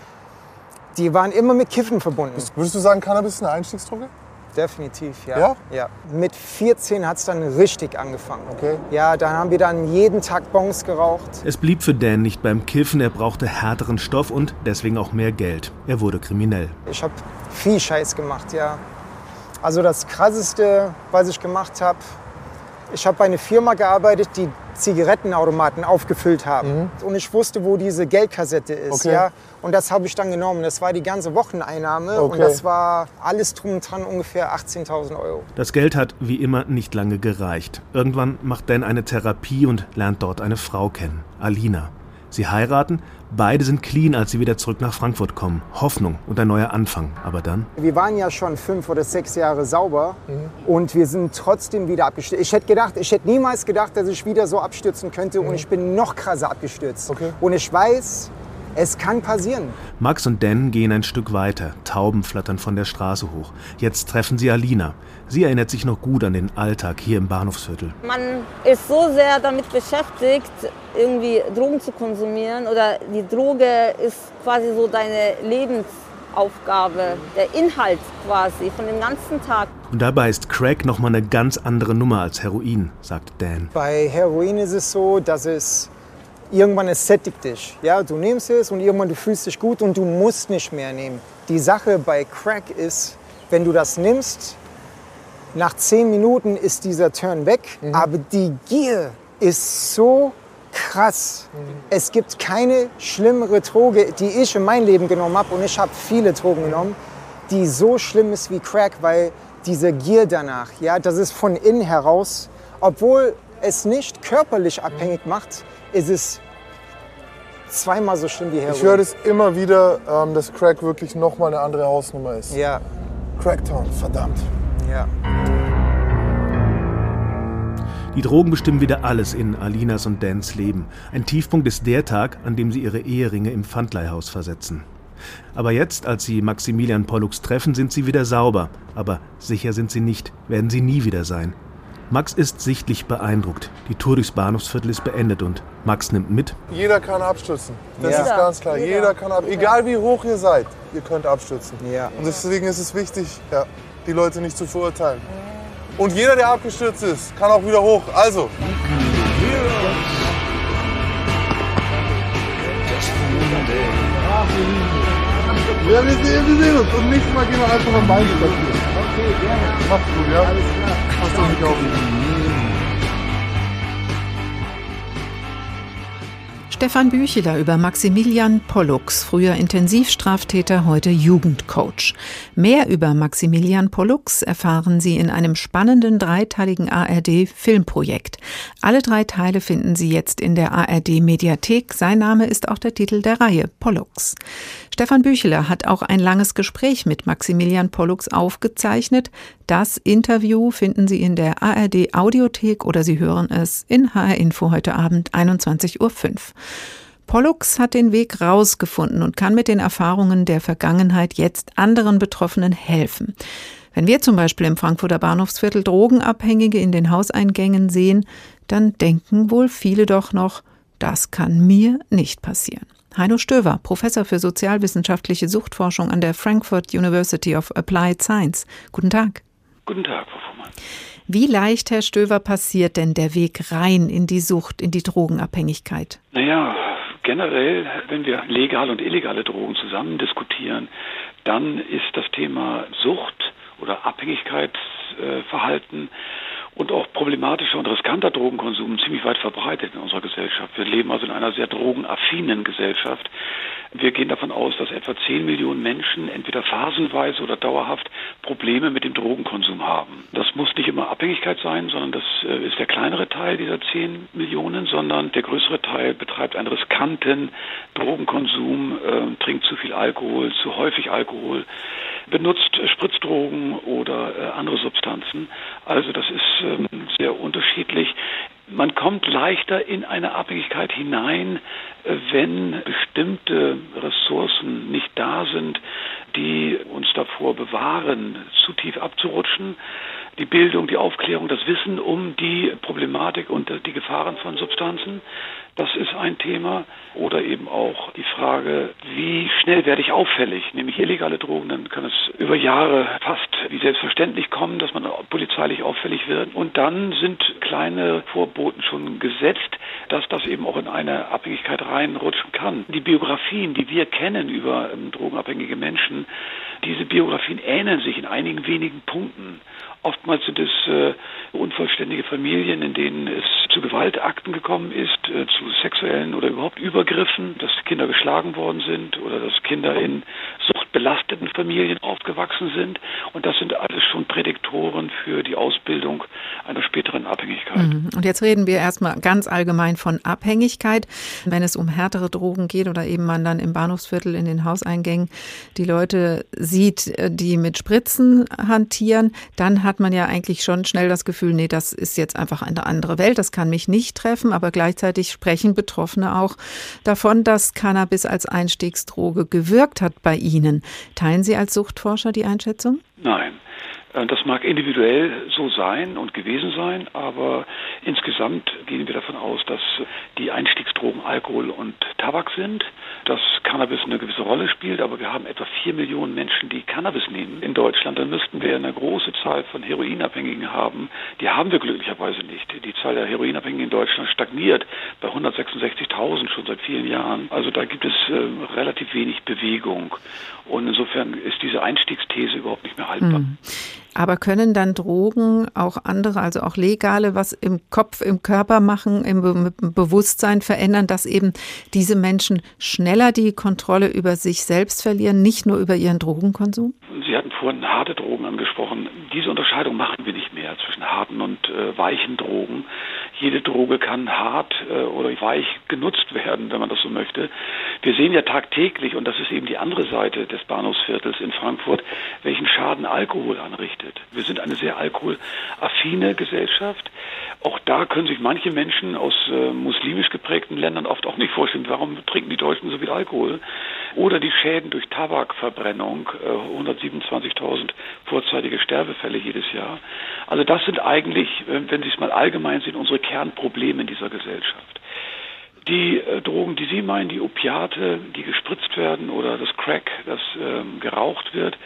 die waren immer mit Kiffen verbunden. Würdest du sagen, Cannabis ist eine Einstiegsdroge? Definitiv, ja. Ja? ja. Mit 14 hat es dann richtig angefangen. Okay. Ja, dann haben wir dann jeden Tag Bons geraucht. Es blieb für Dan nicht beim Kiffen, er brauchte härteren Stoff und deswegen auch mehr Geld. Er wurde kriminell. Ich habe viel Scheiß gemacht, ja. Also das Krasseste, was ich gemacht habe, ich habe bei einer Firma gearbeitet, die Zigarettenautomaten aufgefüllt haben. Mhm. Und ich wusste, wo diese Geldkassette ist. Okay. Ja? Und das habe ich dann genommen. Das war die ganze Wocheneinnahme. Okay. Und das war alles drum und dran ungefähr 18.000 Euro. Das Geld hat wie immer nicht lange gereicht. Irgendwann macht Dan eine Therapie und lernt dort eine Frau kennen, Alina. Sie heiraten, beide sind clean, als sie wieder zurück nach Frankfurt kommen. Hoffnung und ein neuer Anfang. Aber dann? Wir waren ja schon fünf oder sechs Jahre sauber mhm. und wir sind trotzdem wieder abgestürzt. Ich hätte gedacht, ich hätte niemals gedacht, dass ich wieder so abstürzen könnte mhm. und ich bin noch krasser abgestürzt. Okay. Und ich weiß, Es kann passieren. Max und Dan gehen ein Stück weiter. Tauben flattern von der Straße hoch. Jetzt treffen sie Alina. Sie erinnert sich noch gut an den Alltag hier im Bahnhofsviertel. Man ist so sehr damit beschäftigt, irgendwie Drogen zu konsumieren oder die Droge ist quasi so deine Lebensaufgabe, der Inhalt quasi von dem ganzen Tag. Und dabei ist Crack noch mal eine ganz andere Nummer als Heroin, sagt Dan. Bei Heroin ist es so, dass es irgendwann es sättigt dich. Ja, du nimmst es und irgendwann du fühlst dich gut und du musst nicht mehr nehmen. Die Sache bei Crack ist, wenn du das nimmst, nach zehn Minuten ist dieser Turn weg, mhm. aber die Gier ist so krass. Mhm. Es gibt keine schlimmere Droge, die ich in mein Leben genommen habe, und ich habe viele Drogen genommen, die so schlimm ist wie Crack, weil diese Gier danach, ja, das ist von innen heraus, obwohl es nicht körperlich abhängig macht, ist es zweimal so schlimm wie Heroin. Ich höre das immer wieder, ähm, dass Crack wirklich nochmal eine andere Hausnummer ist. Ja. Cracktown, verdammt. Ja. Die Drogen bestimmen wieder alles in Alinas und Dans Leben. Ein Tiefpunkt ist der Tag, an dem sie ihre Eheringe im Pfandleihhaus versetzen. Aber jetzt, als sie Maximilian Pollux treffen, sind sie wieder sauber. Aber sicher sind sie nicht, werden sie nie wieder sein. Max ist sichtlich beeindruckt. Die Tour durchs Bahnhofsviertel ist beendet und Max nimmt mit. Jeder kann abstürzen. Das ja. ist ganz klar. Jeder, Jeder kann abstürzen. Egal wie hoch ihr seid, ihr könnt abstürzen. Ja. Und deswegen ist es wichtig, ja, die Leute nicht zu verurteilen. Und jeder, der abgestürzt ist, kann auch wieder hoch. Also. Ja, wir sehen, wir sehen uns. Und nächstes Mal gehen wir einfach am Bein spazieren. Okay, gerne. Macht's gut, ja? Alles klar. Passt auf mich auf. Stefan Bücheler über Maximilian Pollux, früher Intensivstraftäter, heute Jugendcoach. Mehr über Maximilian Pollux erfahren Sie in einem spannenden dreiteiligen ARD-Filmprojekt. Alle drei Teile finden Sie jetzt in der ARD-Mediathek. Sein Name ist auch der Titel der Reihe, Pollux. Stefan Bücheler hat auch ein langes Gespräch mit Maximilian Pollux aufgezeichnet. Das Interview finden Sie in der ARD Audiothek oder Sie hören es in HR Info heute Abend 21.05 Uhr. Pollux hat den Weg rausgefunden und kann mit den Erfahrungen der Vergangenheit jetzt anderen Betroffenen helfen. Wenn wir zum Beispiel im Frankfurter Bahnhofsviertel Drogenabhängige in den Hauseingängen sehen, dann denken wohl viele doch noch, das kann mir nicht passieren. Heino Stöver, Professor für sozialwissenschaftliche Suchtforschung an der Frankfurt University of Applied Science. Guten Tag. Guten Tag, Frau Fuhrmann. Wie leicht, Herr Stöver, passiert denn der Weg rein in die Sucht, in die Drogenabhängigkeit? Naja, generell, wenn wir legale und illegale Drogen zusammen diskutieren, dann ist das Thema Sucht oder Abhängigkeitsverhalten und auch problematischer und riskanter Drogenkonsum ziemlich weit verbreitet in unserer Gesellschaft. Wir leben also in einer sehr drogenaffinen Gesellschaft. Wir gehen davon aus, dass etwa 10 Millionen Menschen entweder phasenweise oder dauerhaft Probleme mit dem Drogenkonsum haben. Das muss nicht immer Abhängigkeit sein, sondern das äh, ist der kleinere Teil dieser 10 Millionen, sondern der größere Teil betreibt einen riskanten Drogenkonsum, äh, trinkt zu viel Alkohol, zu häufig Alkohol, benutzt Spritzdrogen oder äh, andere Substanzen. Also das ist sehr unterschiedlich. Man kommt leichter in eine Abhängigkeit hinein, wenn bestimmte Ressourcen nicht da sind, die uns davor bewahren, zu tief abzurutschen. Die Bildung, die Aufklärung, das Wissen um die Problematik und die Gefahren von Substanzen. Das ist ein Thema. Oder eben auch die Frage, wie schnell werde ich auffällig? Nämlich illegale Drogen, dann kann es über Jahre fast wie selbstverständlich kommen, dass man polizeilich auffällig wird. Und dann sind kleine Vorboten schon gesetzt, dass das eben auch in eine Abhängigkeit reinrutschen kann. Die Biografien, die wir kennen über ähm, drogenabhängige Menschen, diese Biografien ähneln sich in einigen wenigen Punkten. Oftmals sind es äh, unvollständige Familien, in denen es zu Gewaltakten gekommen ist, äh, zu sexuellen oder überhaupt Übergriffen, dass Kinder geschlagen worden sind oder dass Kinder in Sucht belasteten Familien aufgewachsen sind. Und das sind alles schon Prädiktoren für die Ausbildung einer späteren Abhängigkeit. Mhm. Und jetzt reden wir erstmal ganz allgemein von Abhängigkeit. Wenn es um härtere Drogen geht oder eben man dann im Bahnhofsviertel in den Hauseingängen die Leute sieht, äh, die mit Spritzen hantieren, dann hat man ja eigentlich schon schnell das Gefühl, nee, das ist jetzt einfach eine andere Welt, das kann mich nicht treffen, aber gleichzeitig sprechen Betroffene auch davon, dass Cannabis als Einstiegsdroge gewirkt hat bei ihnen. Teilen Sie als Suchtforscher die Einschätzung? Nein. Äh, das mag individuell so sein und gewesen sein, aber insgesamt gehen wir davon aus, dass die Einstiegsdrogen Alkohol und Tabak sind, dass Cannabis eine gewisse Rolle spielt, aber wir haben etwa vier Millionen Menschen, die Cannabis nehmen in Deutschland. Dann müssten wir eine große Zahl von Heroinabhängigen haben. Die haben wir glücklicherweise nicht. Die Zahl der Heroinabhängigen in Deutschland stagniert bei 166.000 schon seit vielen Jahren. Also da gibt es äh, relativ wenig Bewegung. Und insofern ist diese Einstiegsthese überhaupt nicht mehr haltbar. Hm. Aber können dann Drogen auch andere, also auch legale, was im Kopf, im Körper machen, im, Be Bewusstsein verändern, dass eben diese Menschen schneller die Kontrolle über sich selbst verlieren, nicht nur über ihren Drogenkonsum? Sie hatten vorhin harte Drogen angesprochen. Diese Unterscheidung machen wir nicht mehr zwischen harten und äh, weichen Drogen. Jede Droge kann hart äh, oder weich genutzt werden, wenn man das so möchte. Wir sehen ja tagtäglich, und das ist eben die andere Seite des Bahnhofsviertels in Frankfurt, welchen Schaden Alkohol anrichtet. Wir sind eine sehr alkoholaffine Gesellschaft. Auch da können sich manche Menschen aus äh, muslimisch geprägten Ländern oft auch nicht vorstellen, warum trinken die Deutschen so viel Alkohol. Oder die Schäden durch Tabakverbrennung, äh, 127.000 vorzeitige Sterbefälle jedes Jahr. Also das sind eigentlich, äh, wenn Sie es mal allgemein sehen, unsere Kernprobleme in dieser Gesellschaft. Die äh, Drogen, die Sie meinen, die Opiate, die gespritzt werden oder das Crack, das ähm, geraucht wird,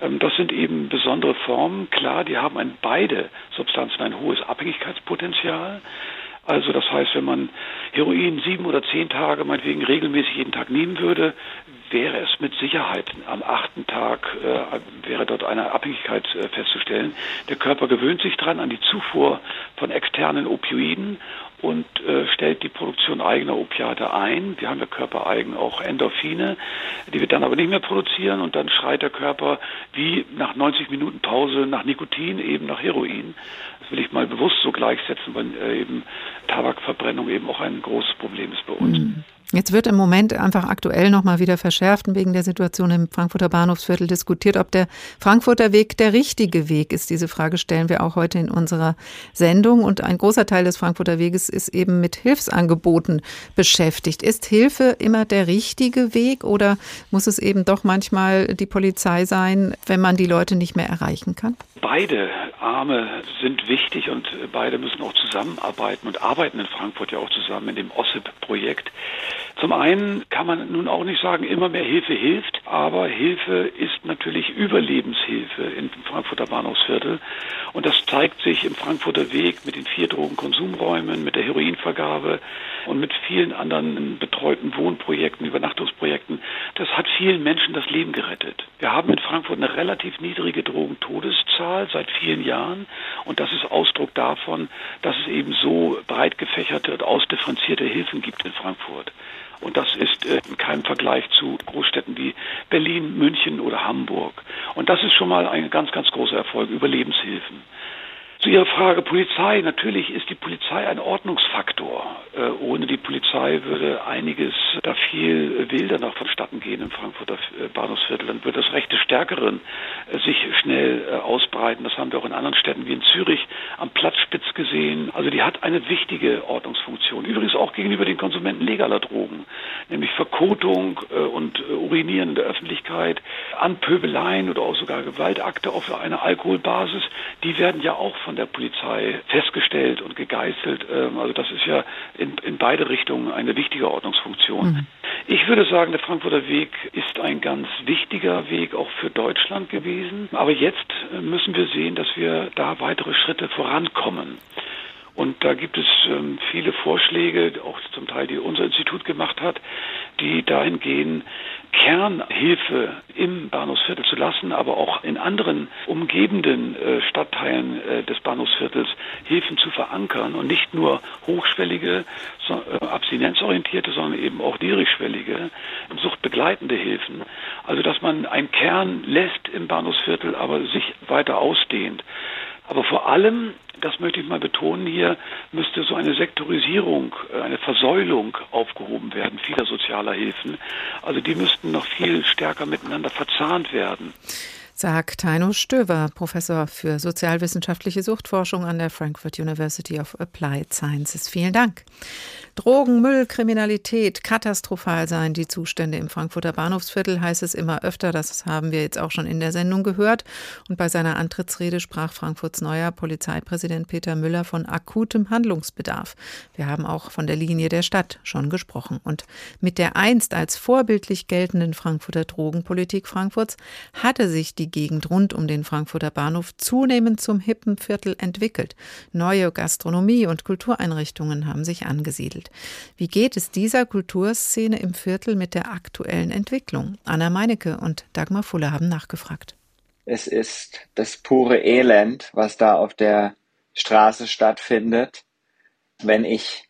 ähm, das sind eben besondere Formen. Klar, die haben ein, beide Substanzen ein hohes Abhängigkeitspotenzial. Also das heißt, wenn man Heroin sieben oder zehn Tage meinetwegen regelmäßig jeden Tag nehmen würde, wäre es mit Sicherheit am achten Tag äh, wäre dort eine Abhängigkeit äh, festzustellen. Der Körper gewöhnt sich dran an die Zufuhr von externen Opioiden und äh, stellt die Produktion eigener Opiate ein. Wir haben ja körpereigen auch Endorphine, die wir dann aber nicht mehr produzieren und dann schreit der Körper wie nach 90 Minuten Pause nach Nikotin, eben nach Heroin. Will ich mal bewusst so gleichsetzen, weil äh, eben Tabakverbrennung eben auch ein großes Problem ist bei uns. Mhm. Jetzt wird im Moment einfach aktuell nochmal wieder verschärft wegen der Situation im Frankfurter Bahnhofsviertel diskutiert, ob der Frankfurter Weg der richtige Weg ist. Diese Frage stellen wir auch heute in unserer Sendung. Und ein großer Teil des Frankfurter Weges ist eben mit Hilfsangeboten beschäftigt. Ist Hilfe immer der richtige Weg oder muss es eben doch manchmal die Polizei sein, wenn man die Leute nicht mehr erreichen kann? Beide Arme sind wichtig und beide müssen auch zusammenarbeiten und arbeiten in Frankfurt ja auch zusammen in dem OSIP-Projekt. Zum einen kann man nun auch nicht sagen, immer mehr Hilfe hilft, aber Hilfe ist natürlich Überlebenshilfe im Frankfurter Bahnhofsviertel. Und das zeigt sich im Frankfurter Weg mit den vier Drogenkonsumräumen, mit der Heroinvergabe und mit vielen anderen betreuten Wohnprojekten, Übernachtungsprojekten. Das hat vielen Menschen das Leben gerettet. Wir haben in Frankfurt eine relativ niedrige Drogentodeszahl seit vielen Jahren und das ist Ausdruck davon, dass es eben so breit gefächerte und ausdifferenzierte Hilfen gibt in Frankfurt. Und das ist äh, in keinem Vergleich zu Großstädten wie Berlin, München oder Hamburg. Und das ist schon mal ein ganz, ganz großer Erfolg, Überlebenshilfen. Zu Ihrer Frage Polizei. Natürlich ist die Polizei ein Ordnungsfaktor. Äh, ohne die Polizei würde einiges da viel wilder noch vonstatten gehen im Frankfurter äh, Bahnhofsviertel. Dann würde das Recht des Stärkeren äh, sich schnell äh, ausbreiten. Das haben wir auch in anderen Städten wie in Zürich am Platzspitz gesehen. Also die hat eine wichtige Ordnungsfunktion. Übrigens auch gegenüber den Konsumenten legaler Drogen, nämlich Verkotung äh, und äh, Urinieren in der Öffentlichkeit, Anpöbeleien oder auch sogar Gewaltakte auf einer Alkoholbasis. Die werden ja auch von von der Polizei festgestellt und gegeißelt. Ähm, also das ist ja in, in beide Richtungen eine wichtige Ordnungsfunktion. Mhm. Ich würde sagen, der Frankfurter Weg ist ein ganz wichtiger Weg auch für Deutschland gewesen. Aber jetzt müssen wir sehen, dass wir da weitere Schritte vorankommen. Und da gibt es ähm, viele Vorschläge, auch zum Teil, die unser Institut gemacht hat, die dahin gehen, Kernhilfe im Bahnhofsviertel zu lassen, aber auch in anderen umgebenden äh, Stadtteilen äh, des Bahnhofsviertels Hilfen zu verankern und nicht nur hochschwellige, so, äh, abstinenzorientierte, sondern eben auch niedrigschwellige, suchtbegleitende Hilfen. Also dass man einen Kern lässt im Bahnhofsviertel, aber sich weiter ausdehnt. Aber vor allem, das möchte ich mal betonen hier, müsste so eine Sektorisierung, äh, eine Versäulung aufgehoben werden vieler sozialer Hilfen. Also die müssten noch viel stärker miteinander verzahnt werden sagt Heino Stöver, Professor für sozialwissenschaftliche Suchtforschung an der Frankfurt University of Applied Sciences. Vielen Dank. Drogen, Müll, Kriminalität, katastrophal seien die Zustände im Frankfurter Bahnhofsviertel, heißt es immer öfter. Das haben wir jetzt auch schon in der Sendung gehört. Und bei seiner Antrittsrede sprach Frankfurts neuer Polizeipräsident Peter Müller von akutem Handlungsbedarf. Wir haben auch von der Linie der Stadt schon gesprochen. Und mit der einst als vorbildlich geltenden Frankfurter Drogenpolitik Frankfurts hatte sich die Gegend rund um den Frankfurter Bahnhof zunehmend zum hippen Viertel entwickelt. Neue Gastronomie und Kultureinrichtungen haben sich angesiedelt. Wie geht es dieser Kulturszene im Viertel mit der aktuellen Entwicklung? Anna Meinecke und Dagmar Fuller haben nachgefragt. Es ist das pure Elend, was da auf der Straße stattfindet. Wenn ich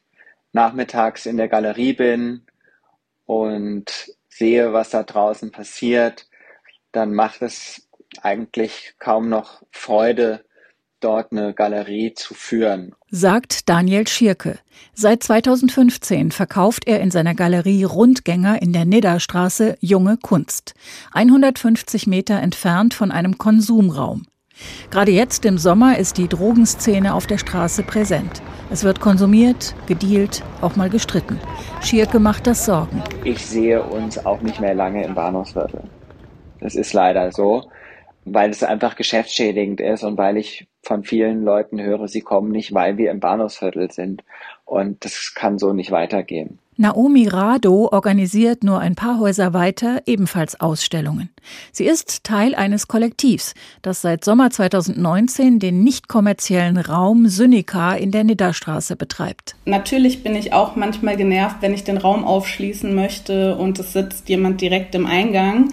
nachmittags in der Galerie bin und sehe, was da draußen passiert, dann macht es eigentlich kaum noch Freude, dort eine Galerie zu führen. Sagt Daniel Schierke. Seit 2015 verkauft er in seiner Galerie Rundgänger in der Nidderstraße junge Kunst. 150 Meter entfernt von einem Konsumraum. Gerade jetzt im Sommer ist die Drogenszene auf der Straße präsent. Es wird konsumiert, gedealt, auch mal gestritten. Schierke macht das Sorgen. Ich sehe uns auch nicht mehr lange im Bahnhofsviertel. Das ist leider so weil es einfach geschäftsschädigend ist und weil ich von vielen Leuten höre, sie kommen nicht, weil wir im Bahnhofsviertel sind. Und das kann so nicht weitergehen. Naomi Rado organisiert nur ein paar Häuser weiter ebenfalls Ausstellungen. Sie ist Teil eines Kollektivs, das seit Sommer 2019 den nicht kommerziellen Raum Synika in der Nidderstraße betreibt. Natürlich bin ich auch manchmal genervt, wenn ich den Raum aufschließen möchte und es sitzt jemand direkt im Eingang.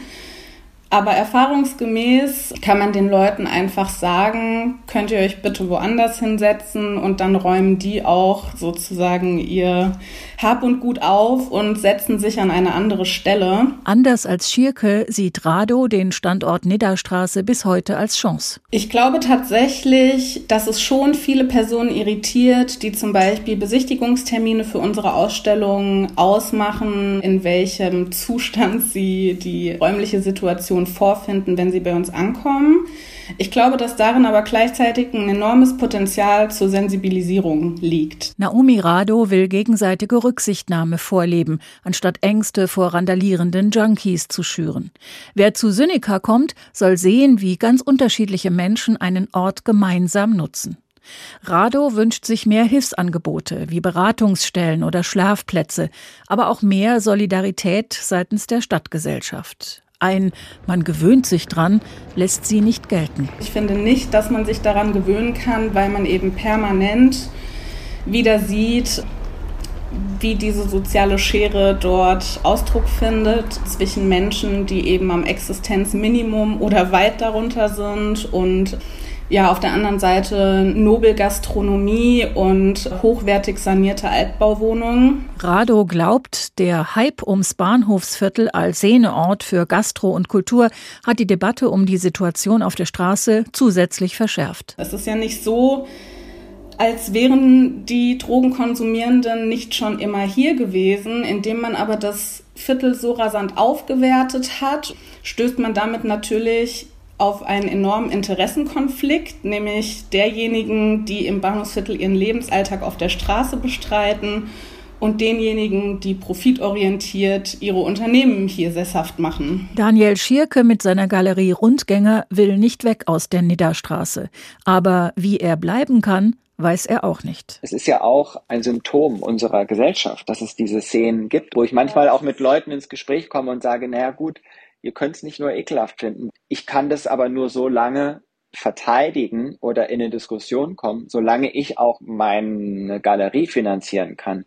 Aber erfahrungsgemäß kann man den Leuten einfach sagen, könnt ihr euch bitte woanders hinsetzen und dann räumen die auch sozusagen ihr Hab und Gut auf und setzen sich an eine andere Stelle. Anders als Schierke sieht Rado den Standort Nidderstraße bis heute als Chance. Ich glaube tatsächlich, dass es schon viele Personen irritiert, die zum Beispiel Besichtigungstermine für unsere Ausstellung ausmachen, in welchem Zustand sie die räumliche Situation Situation vorfinden, wenn sie bei uns ankommen. Ich glaube, dass darin aber gleichzeitig ein enormes Potenzial zur Sensibilisierung liegt. Naomi Rado will gegenseitige Rücksichtnahme vorleben, anstatt Ängste vor randalierenden Junkies zu schüren. Wer zu Synika kommt, soll sehen, wie ganz unterschiedliche Menschen einen Ort gemeinsam nutzen. Rado wünscht sich mehr Hilfsangebote wie Beratungsstellen oder Schlafplätze, aber auch mehr Solidarität seitens der Stadtgesellschaft. Ein man gewöhnt sich dran lässt sie nicht gelten. Ich finde nicht, dass man sich daran gewöhnen kann, weil man eben permanent wieder sieht, wie diese soziale Schere dort Ausdruck findet zwischen Menschen, die eben am Existenzminimum oder weit darunter sind und ja, auf der anderen Seite Nobelgastronomie und hochwertig sanierte Altbauwohnungen. Rado glaubt, der Hype ums Bahnhofsviertel als Sehneort für Gastro und Kultur hat die Debatte um die Situation auf der Straße zusätzlich verschärft. Es ist ja nicht so, als wären die Drogenkonsumierenden nicht schon immer hier gewesen, indem man aber das Viertel so rasant aufgewertet hat, stößt man damit natürlich auf einen enormen Interessenkonflikt, nämlich derjenigen, die im Bahnhofsviertel ihren Lebensalltag auf der Straße bestreiten und denjenigen, die profitorientiert ihre Unternehmen hier sesshaft machen. Daniel Schierke mit seiner Galerie Rundgänger will nicht weg aus der Nidderstraße. Aber wie er bleiben kann, weiß er auch nicht. Es ist ja auch ein Symptom unserer Gesellschaft, dass es diese Szenen gibt, wo ich manchmal auch mit Leuten ins Gespräch komme und sage, naja gut, ihr könnt es nicht nur ekelhaft finden. Ich kann das aber nur so lange verteidigen oder in eine Diskussion kommen, solange ich auch meine Galerie finanzieren kann.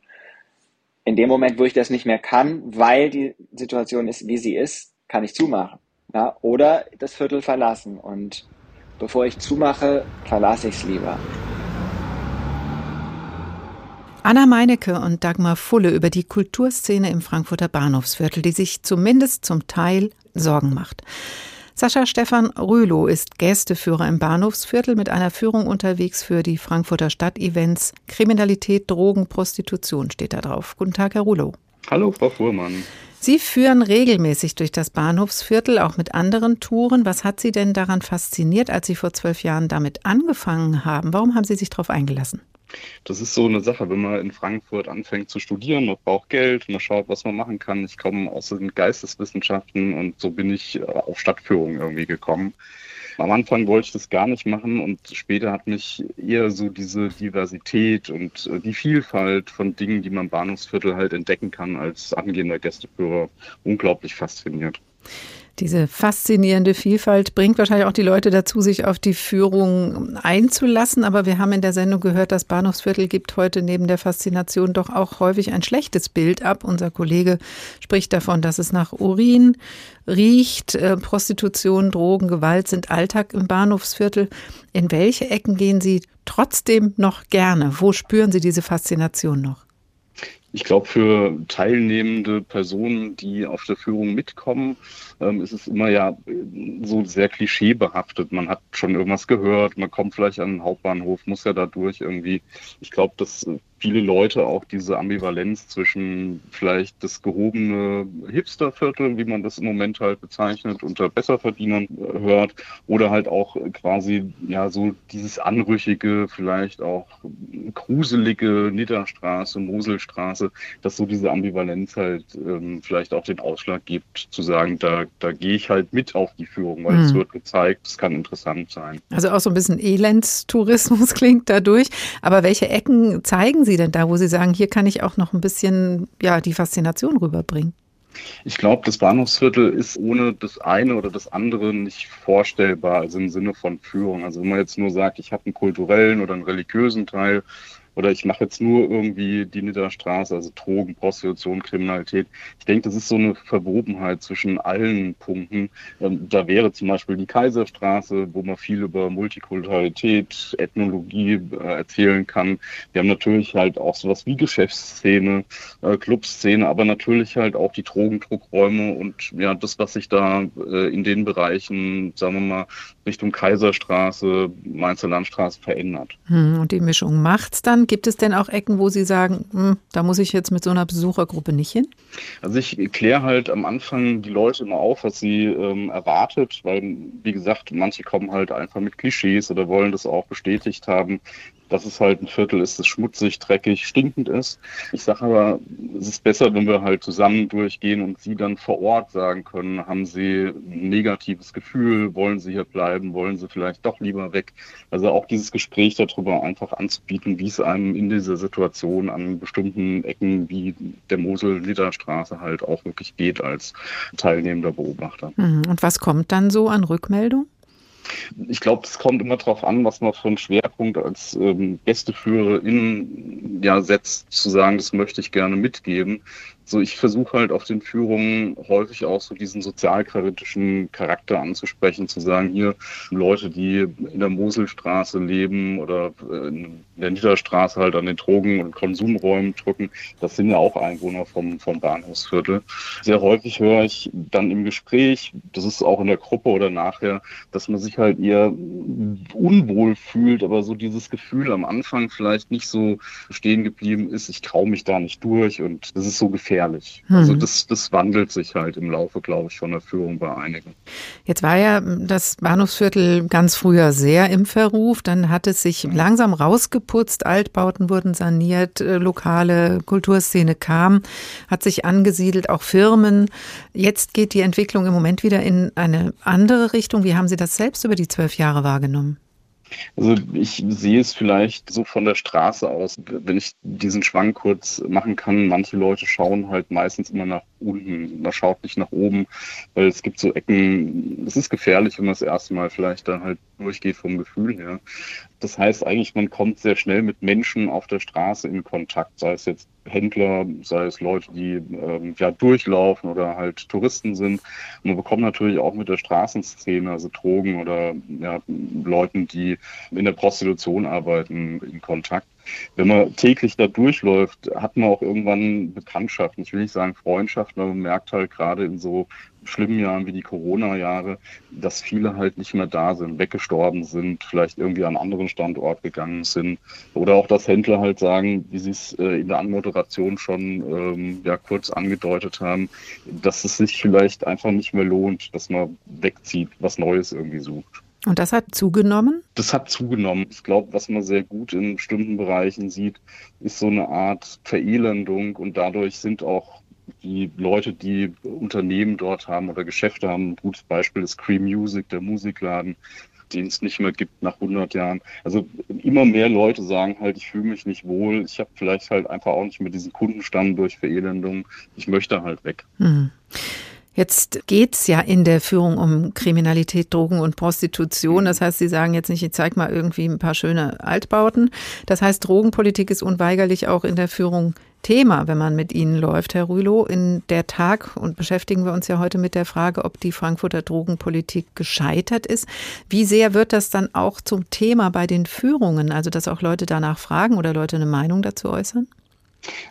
In dem Moment, wo ich das nicht mehr kann, weil die Situation ist, wie sie ist, kann ich zumachen. Ja? Oder das Viertel verlassen. Und bevor ich zumache, verlasse ich es lieber. Anna Meinecke und Dagmar Fulle über die Kulturszene im Frankfurter Bahnhofsviertel, die sich zumindest zum Teil Sorgen macht. Sascha Stefan Rülow ist Gästeführer im Bahnhofsviertel mit einer Führung unterwegs für die Frankfurter Stadtevents. Kriminalität, Drogen, Prostitution steht da drauf. Guten Tag, Herr Rülow. Hallo, Frau Fuhrmann. Sie führen regelmäßig durch das Bahnhofsviertel, auch mit anderen Touren. Was hat Sie denn daran fasziniert, als Sie vor zwölf Jahren damit angefangen haben? Warum haben Sie sich darauf eingelassen? Das ist so eine Sache, wenn man in Frankfurt anfängt zu studieren, man braucht Geld, man schaut, was man machen kann. Ich komme aus den Geisteswissenschaften und so bin ich äh, auf Stadtführung irgendwie gekommen. Am Anfang wollte ich das gar nicht machen und später hat mich eher so diese Diversität und äh, die Vielfalt von Dingen, die man im Bahnhofsviertel halt entdecken kann, als angehender Gästeführer unglaublich fasziniert. Diese faszinierende Vielfalt bringt wahrscheinlich auch die Leute dazu, sich auf die Führung einzulassen. Aber wir haben in der Sendung gehört, das Bahnhofsviertel gibt heute neben der Faszination doch auch häufig ein schlechtes Bild ab. Unser Kollege spricht davon, dass es nach Urin riecht. Äh, Prostitution, Drogen, Gewalt sind Alltag im Bahnhofsviertel. In welche Ecken gehen Sie trotzdem noch gerne? Wo spüren Sie diese Faszination noch? Ich glaube, für teilnehmende Personen, die auf der Führung mitkommen, ähm, ist es immer ja so sehr klischeebehaftet. Man hat schon irgendwas gehört, man kommt vielleicht an den Hauptbahnhof, muss ja dadurch irgendwie. Ich glaube, dass viele Leute auch diese Ambivalenz zwischen vielleicht das gehobene Hipsterviertel, wie man das im Moment halt bezeichnet, unter Besserverdienern äh, hört, oder halt auch quasi ja so dieses anrüchige, vielleicht auch gruselige Nidderstraße, Moselstraße, dass so diese Ambivalenz halt ähm, vielleicht auch den Ausschlag gibt, zu sagen, da, da gehe ich halt mit auf die Führung, weil mhm. es wird gezeigt, es kann interessant sein. Also auch so ein bisschen Elendstourismus klingt dadurch. Aber welche Ecken zeigen Sie Sie denn da, wo Sie sagen, hier kann ich auch noch ein bisschen ja, die Faszination rüberbringen? Ich glaube, das Bahnhofsviertel ist ohne das eine oder das andere nicht vorstellbar, also im Sinne von Führung. Also wenn man jetzt nur sagt, ich habe einen kulturellen oder einen religiösen Teil, oder ich mache jetzt nur irgendwie die Niederstraße, also Drogen, Prostitution, Kriminalität. Ich denke, das ist so eine Verwobenheit zwischen allen Punkten. Ähm, da wäre zum Beispiel die Kaiserstraße, wo man viel über Multikulturalität, Ethnologie äh, erzählen kann. Wir haben natürlich halt auch sowas wie Geschäftsszene, äh, Clubszene, aber natürlich halt auch die Drogendruckräume und ja, das, was sich da äh, in den Bereichen, sagen wir mal, Richtung Kaiserstraße, Mainzer Landstraße verändert. Hm, und die Mischung macht's dann Gibt es denn auch Ecken, wo Sie sagen, hm, da muss ich jetzt mit so einer Besuchergruppe nicht hin? Also ich kläre halt am Anfang die Leute immer auf, was sie ähm, erwartet, weil, wie gesagt, manche kommen halt einfach mit Klischees oder wollen das auch bestätigt haben dass es halt ein Viertel ist, das schmutzig, dreckig, stinkend ist. Ich sage aber, es ist besser, wenn wir halt zusammen durchgehen und Sie dann vor Ort sagen können, haben Sie ein negatives Gefühl, wollen Sie hier bleiben, wollen Sie vielleicht doch lieber weg. Also auch dieses Gespräch darüber einfach anzubieten, wie es einem in dieser Situation an bestimmten Ecken wie der Mosel-Niederstraße halt auch wirklich geht als teilnehmender Beobachter. Mhm. Und was kommt dann so an Rückmeldung? Ich glaube, es kommt immer darauf an, was man für einen Schwerpunkt als ähm, Gästeführerin ja setzt, zu sagen, das möchte ich gerne mitgeben. So, ich versuche halt auf den Führungen häufig auch so diesen sozialkritischen Charakter anzusprechen, zu sagen, hier Leute, die in der Moselstraße leben oder in der Niederstraße halt an den Drogen- und Konsumräumen drücken, das sind ja auch Einwohner vom, vom Bahnhofsviertel. Sehr häufig höre ich dann im Gespräch, das ist auch in der Gruppe oder nachher, dass man sich halt eher unwohl fühlt, aber so dieses Gefühl am Anfang vielleicht nicht so stehen geblieben ist, ich traue mich da nicht durch und das ist so gefährlich gefährlich. Mhm. Also das, das wandelt sich halt im Laufe, glaube ich, von der Führung bei einigen. Jetzt war ja das Bahnhofsviertel ganz früher sehr im Verruf. Dann hat es sich mhm. langsam rausgeputzt, Altbauten wurden saniert, äh, lokale Kulturszene kam, hat sich angesiedelt, auch Firmen. Jetzt geht die Entwicklung im Moment wieder in eine andere Richtung. Wie haben Sie das selbst über die zwölf Jahre wahrgenommen? Also ich sehe es vielleicht so von der Straße aus, wenn ich diesen Schwank kurz machen kann. Manche Leute schauen halt meistens immer nach unten, man schaut nicht nach oben, weil es gibt so Ecken, es ist gefährlich, wenn man das erste Mal vielleicht dann halt durchgeht vom Gefühl her. Das heißt eigentlich, man kommt sehr schnell mit Menschen auf der Straße in Kontakt, sei es jetzt Händler, sei es Leute, die ähm, ja durchlaufen oder halt Touristen sind. Man bekommt natürlich auch mit der Straßenszene, also Drogen oder ja, Leuten, die in der Prostitution arbeiten, in Kontakt. Wenn man täglich da durchläuft, hat man auch irgendwann Bekanntschaften. Ich will nicht sagen Freundschaften, aber man merkt halt gerade in so schlimmen Jahren wie die Corona-Jahre, dass viele halt nicht mehr da sind, weggestorben sind, vielleicht irgendwie an einen anderen Standort gegangen sind. Oder auch, dass Händler halt sagen, wie sie es äh, in der Anmoderation schon ähm, ja, kurz angedeutet haben, dass es sich vielleicht einfach nicht mehr lohnt, dass man wegzieht, was Neues irgendwie sucht. Und das hat zugenommen? Das hat zugenommen. Ich glaube, was man sehr gut in bestimmten Bereichen sieht, ist so eine Art Verelendung und dadurch sind auch die Leute, die Unternehmen dort haben oder Geschäfte haben. Ein gutes Beispiel ist Cream Music, der Musikladen, den es nicht mehr gibt nach 100 Jahren. Also immer mehr Leute sagen halt, ich fühle mich nicht wohl, ich habe vielleicht halt einfach auch nicht mehr diesen Kundenstamm durch Verelendung, ich möchte halt weg. Hm. Jetzt geht es ja in der Führung um Kriminalität, Drogen und Prostitution. Das heißt, Sie sagen jetzt nicht, ich zeige mal irgendwie ein paar schöne Altbauten. Das heißt, Drogenpolitik ist unweigerlich auch in der Führung Thema, wenn man mit Ihnen läuft, Herr Rülow. In der Tag und beschäftigen wir uns ja heute mit der Frage, ob die Frankfurter Drogenpolitik gescheitert ist. Wie sehr wird das dann auch zum Thema bei den Führungen, also dass auch Leute danach fragen oder Leute eine Meinung dazu äußern?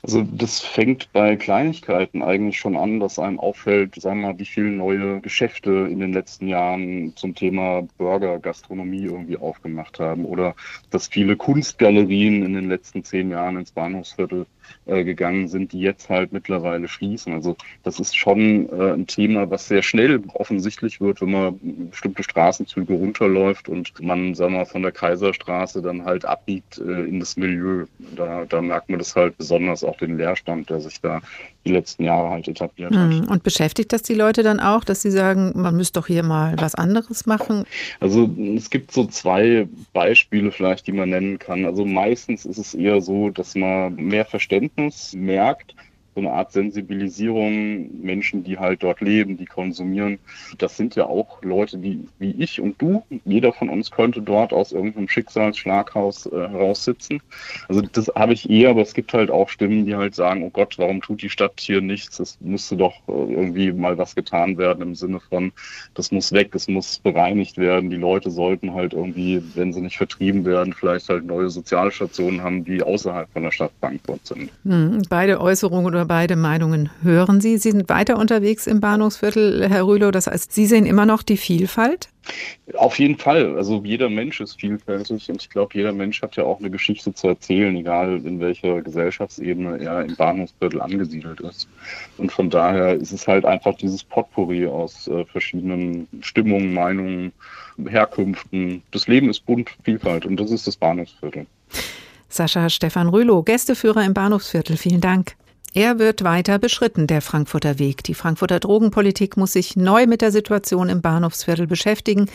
Also das fängt bei Kleinigkeiten eigentlich schon an, dass einem auffällt, sagen wir mal, wie viele neue Geschäfte in den letzten Jahren zum Thema Burger, Gastronomie irgendwie aufgemacht haben oder dass viele Kunstgalerien in den letzten zehn Jahren ins Bahnhofsviertel äh, gegangen sind, die jetzt halt mittlerweile schließen. Also das ist schon äh, ein Thema, was sehr schnell offensichtlich wird, wenn man bestimmte Straßenzüge runterläuft und man, sagen wir mal, von der Kaiserstraße dann halt abbiegt äh, in das Milieu. Da, da merkt man das halt besonders auch den Leerstand, der sich da die letzten Jahre halt etabliert hat. Hm, und beschäftigt das die Leute dann auch, dass sie sagen, man müsste doch hier mal was anderes machen? Also es gibt so zwei Beispiele vielleicht, die man nennen kann. Also meistens ist es eher so, dass man mehr Verständnis merkt so eine Art Sensibilisierung, Menschen, die halt dort leben, die konsumieren. Das sind ja auch Leute, die wie ich und du, jeder von uns könnte dort aus irgendeinem Schicksalsschlaghaus äh, heraussitzen. Also das habe ich eher, aber es gibt halt auch Stimmen, die halt sagen, oh Gott, warum tut die Stadt hier nichts? Es müsste doch äh, irgendwie mal was getan werden im Sinne von, das muss weg, es muss bereinigt werden. Die Leute sollten halt irgendwie, wenn sie nicht vertrieben werden, vielleicht halt neue Sozialstationen haben, die außerhalb von der Stadt Frankfurt sind. Hm, beide Äußerungen oder beide Meinungen hören Sie. Sie sind weiter unterwegs im Bahnhofsviertel, Herr Rülow. Das heißt, Sie sehen immer noch die Vielfalt? Auf jeden Fall. Also jeder Mensch ist vielfältig und ich glaube, jeder Mensch hat ja auch eine Geschichte zu erzählen, egal in welcher Gesellschaftsebene er im Bahnhofsviertel angesiedelt ist. Und von daher ist es halt einfach dieses Potpourri aus äh, verschiedenen Stimmungen, Meinungen, Herkünften. Das Leben ist bunt, Vielfalt und das ist das Bahnhofsviertel. Sascha Stefan Rülow, Gästeführer im Bahnhofsviertel. Vielen Dank. Er wird weiter beschritten, der Frankfurter Weg. Die Frankfurter Drogenpolitik muss sich neu mit der Situation im Bahnhofsviertel beschäftigen,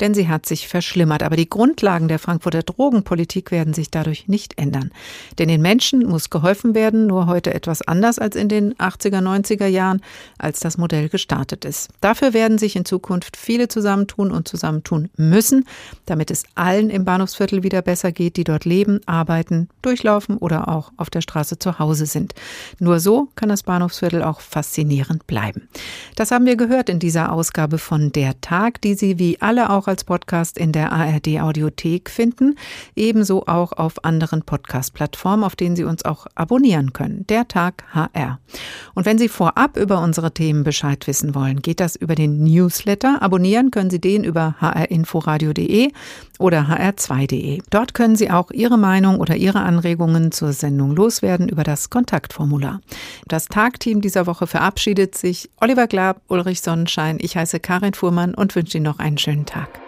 denn sie hat sich verschlimmert. Aber die Grundlagen der Frankfurter Drogenpolitik werden sich dadurch nicht ändern. Denn den Menschen muss geholfen werden, nur heute etwas anders als in den 80er, 90er Jahren, als das Modell gestartet ist. Dafür werden sich in Zukunft viele zusammentun und zusammentun müssen, damit es allen im Bahnhofsviertel wieder besser geht, die dort leben, arbeiten, durchlaufen oder auch auf der Straße zu Hause sind. Nur so kann das Bahnhofsviertel auch faszinierend bleiben. Das haben wir gehört in dieser Ausgabe von Der Tag, die Sie wie alle auch als Podcast in der ARD Audiothek finden, ebenso auch auf anderen Podcast-Plattformen, auf denen Sie uns auch abonnieren können. Der Tag HR. Und wenn Sie vorab über unsere Themen Bescheid wissen wollen, geht das über den Newsletter. Abonnieren können Sie den über hrinforadio.de oder hr2.de. Dort können Sie auch Ihre Meinung oder Ihre Anregungen zur Sendung loswerden über das Kontaktformular. Das Tagteam dieser Woche verabschiedet sich. Oliver Glab, Ulrich Sonnenschein. Ich heiße Karin Fuhrmann und wünsche Ihnen noch einen schönen Tag.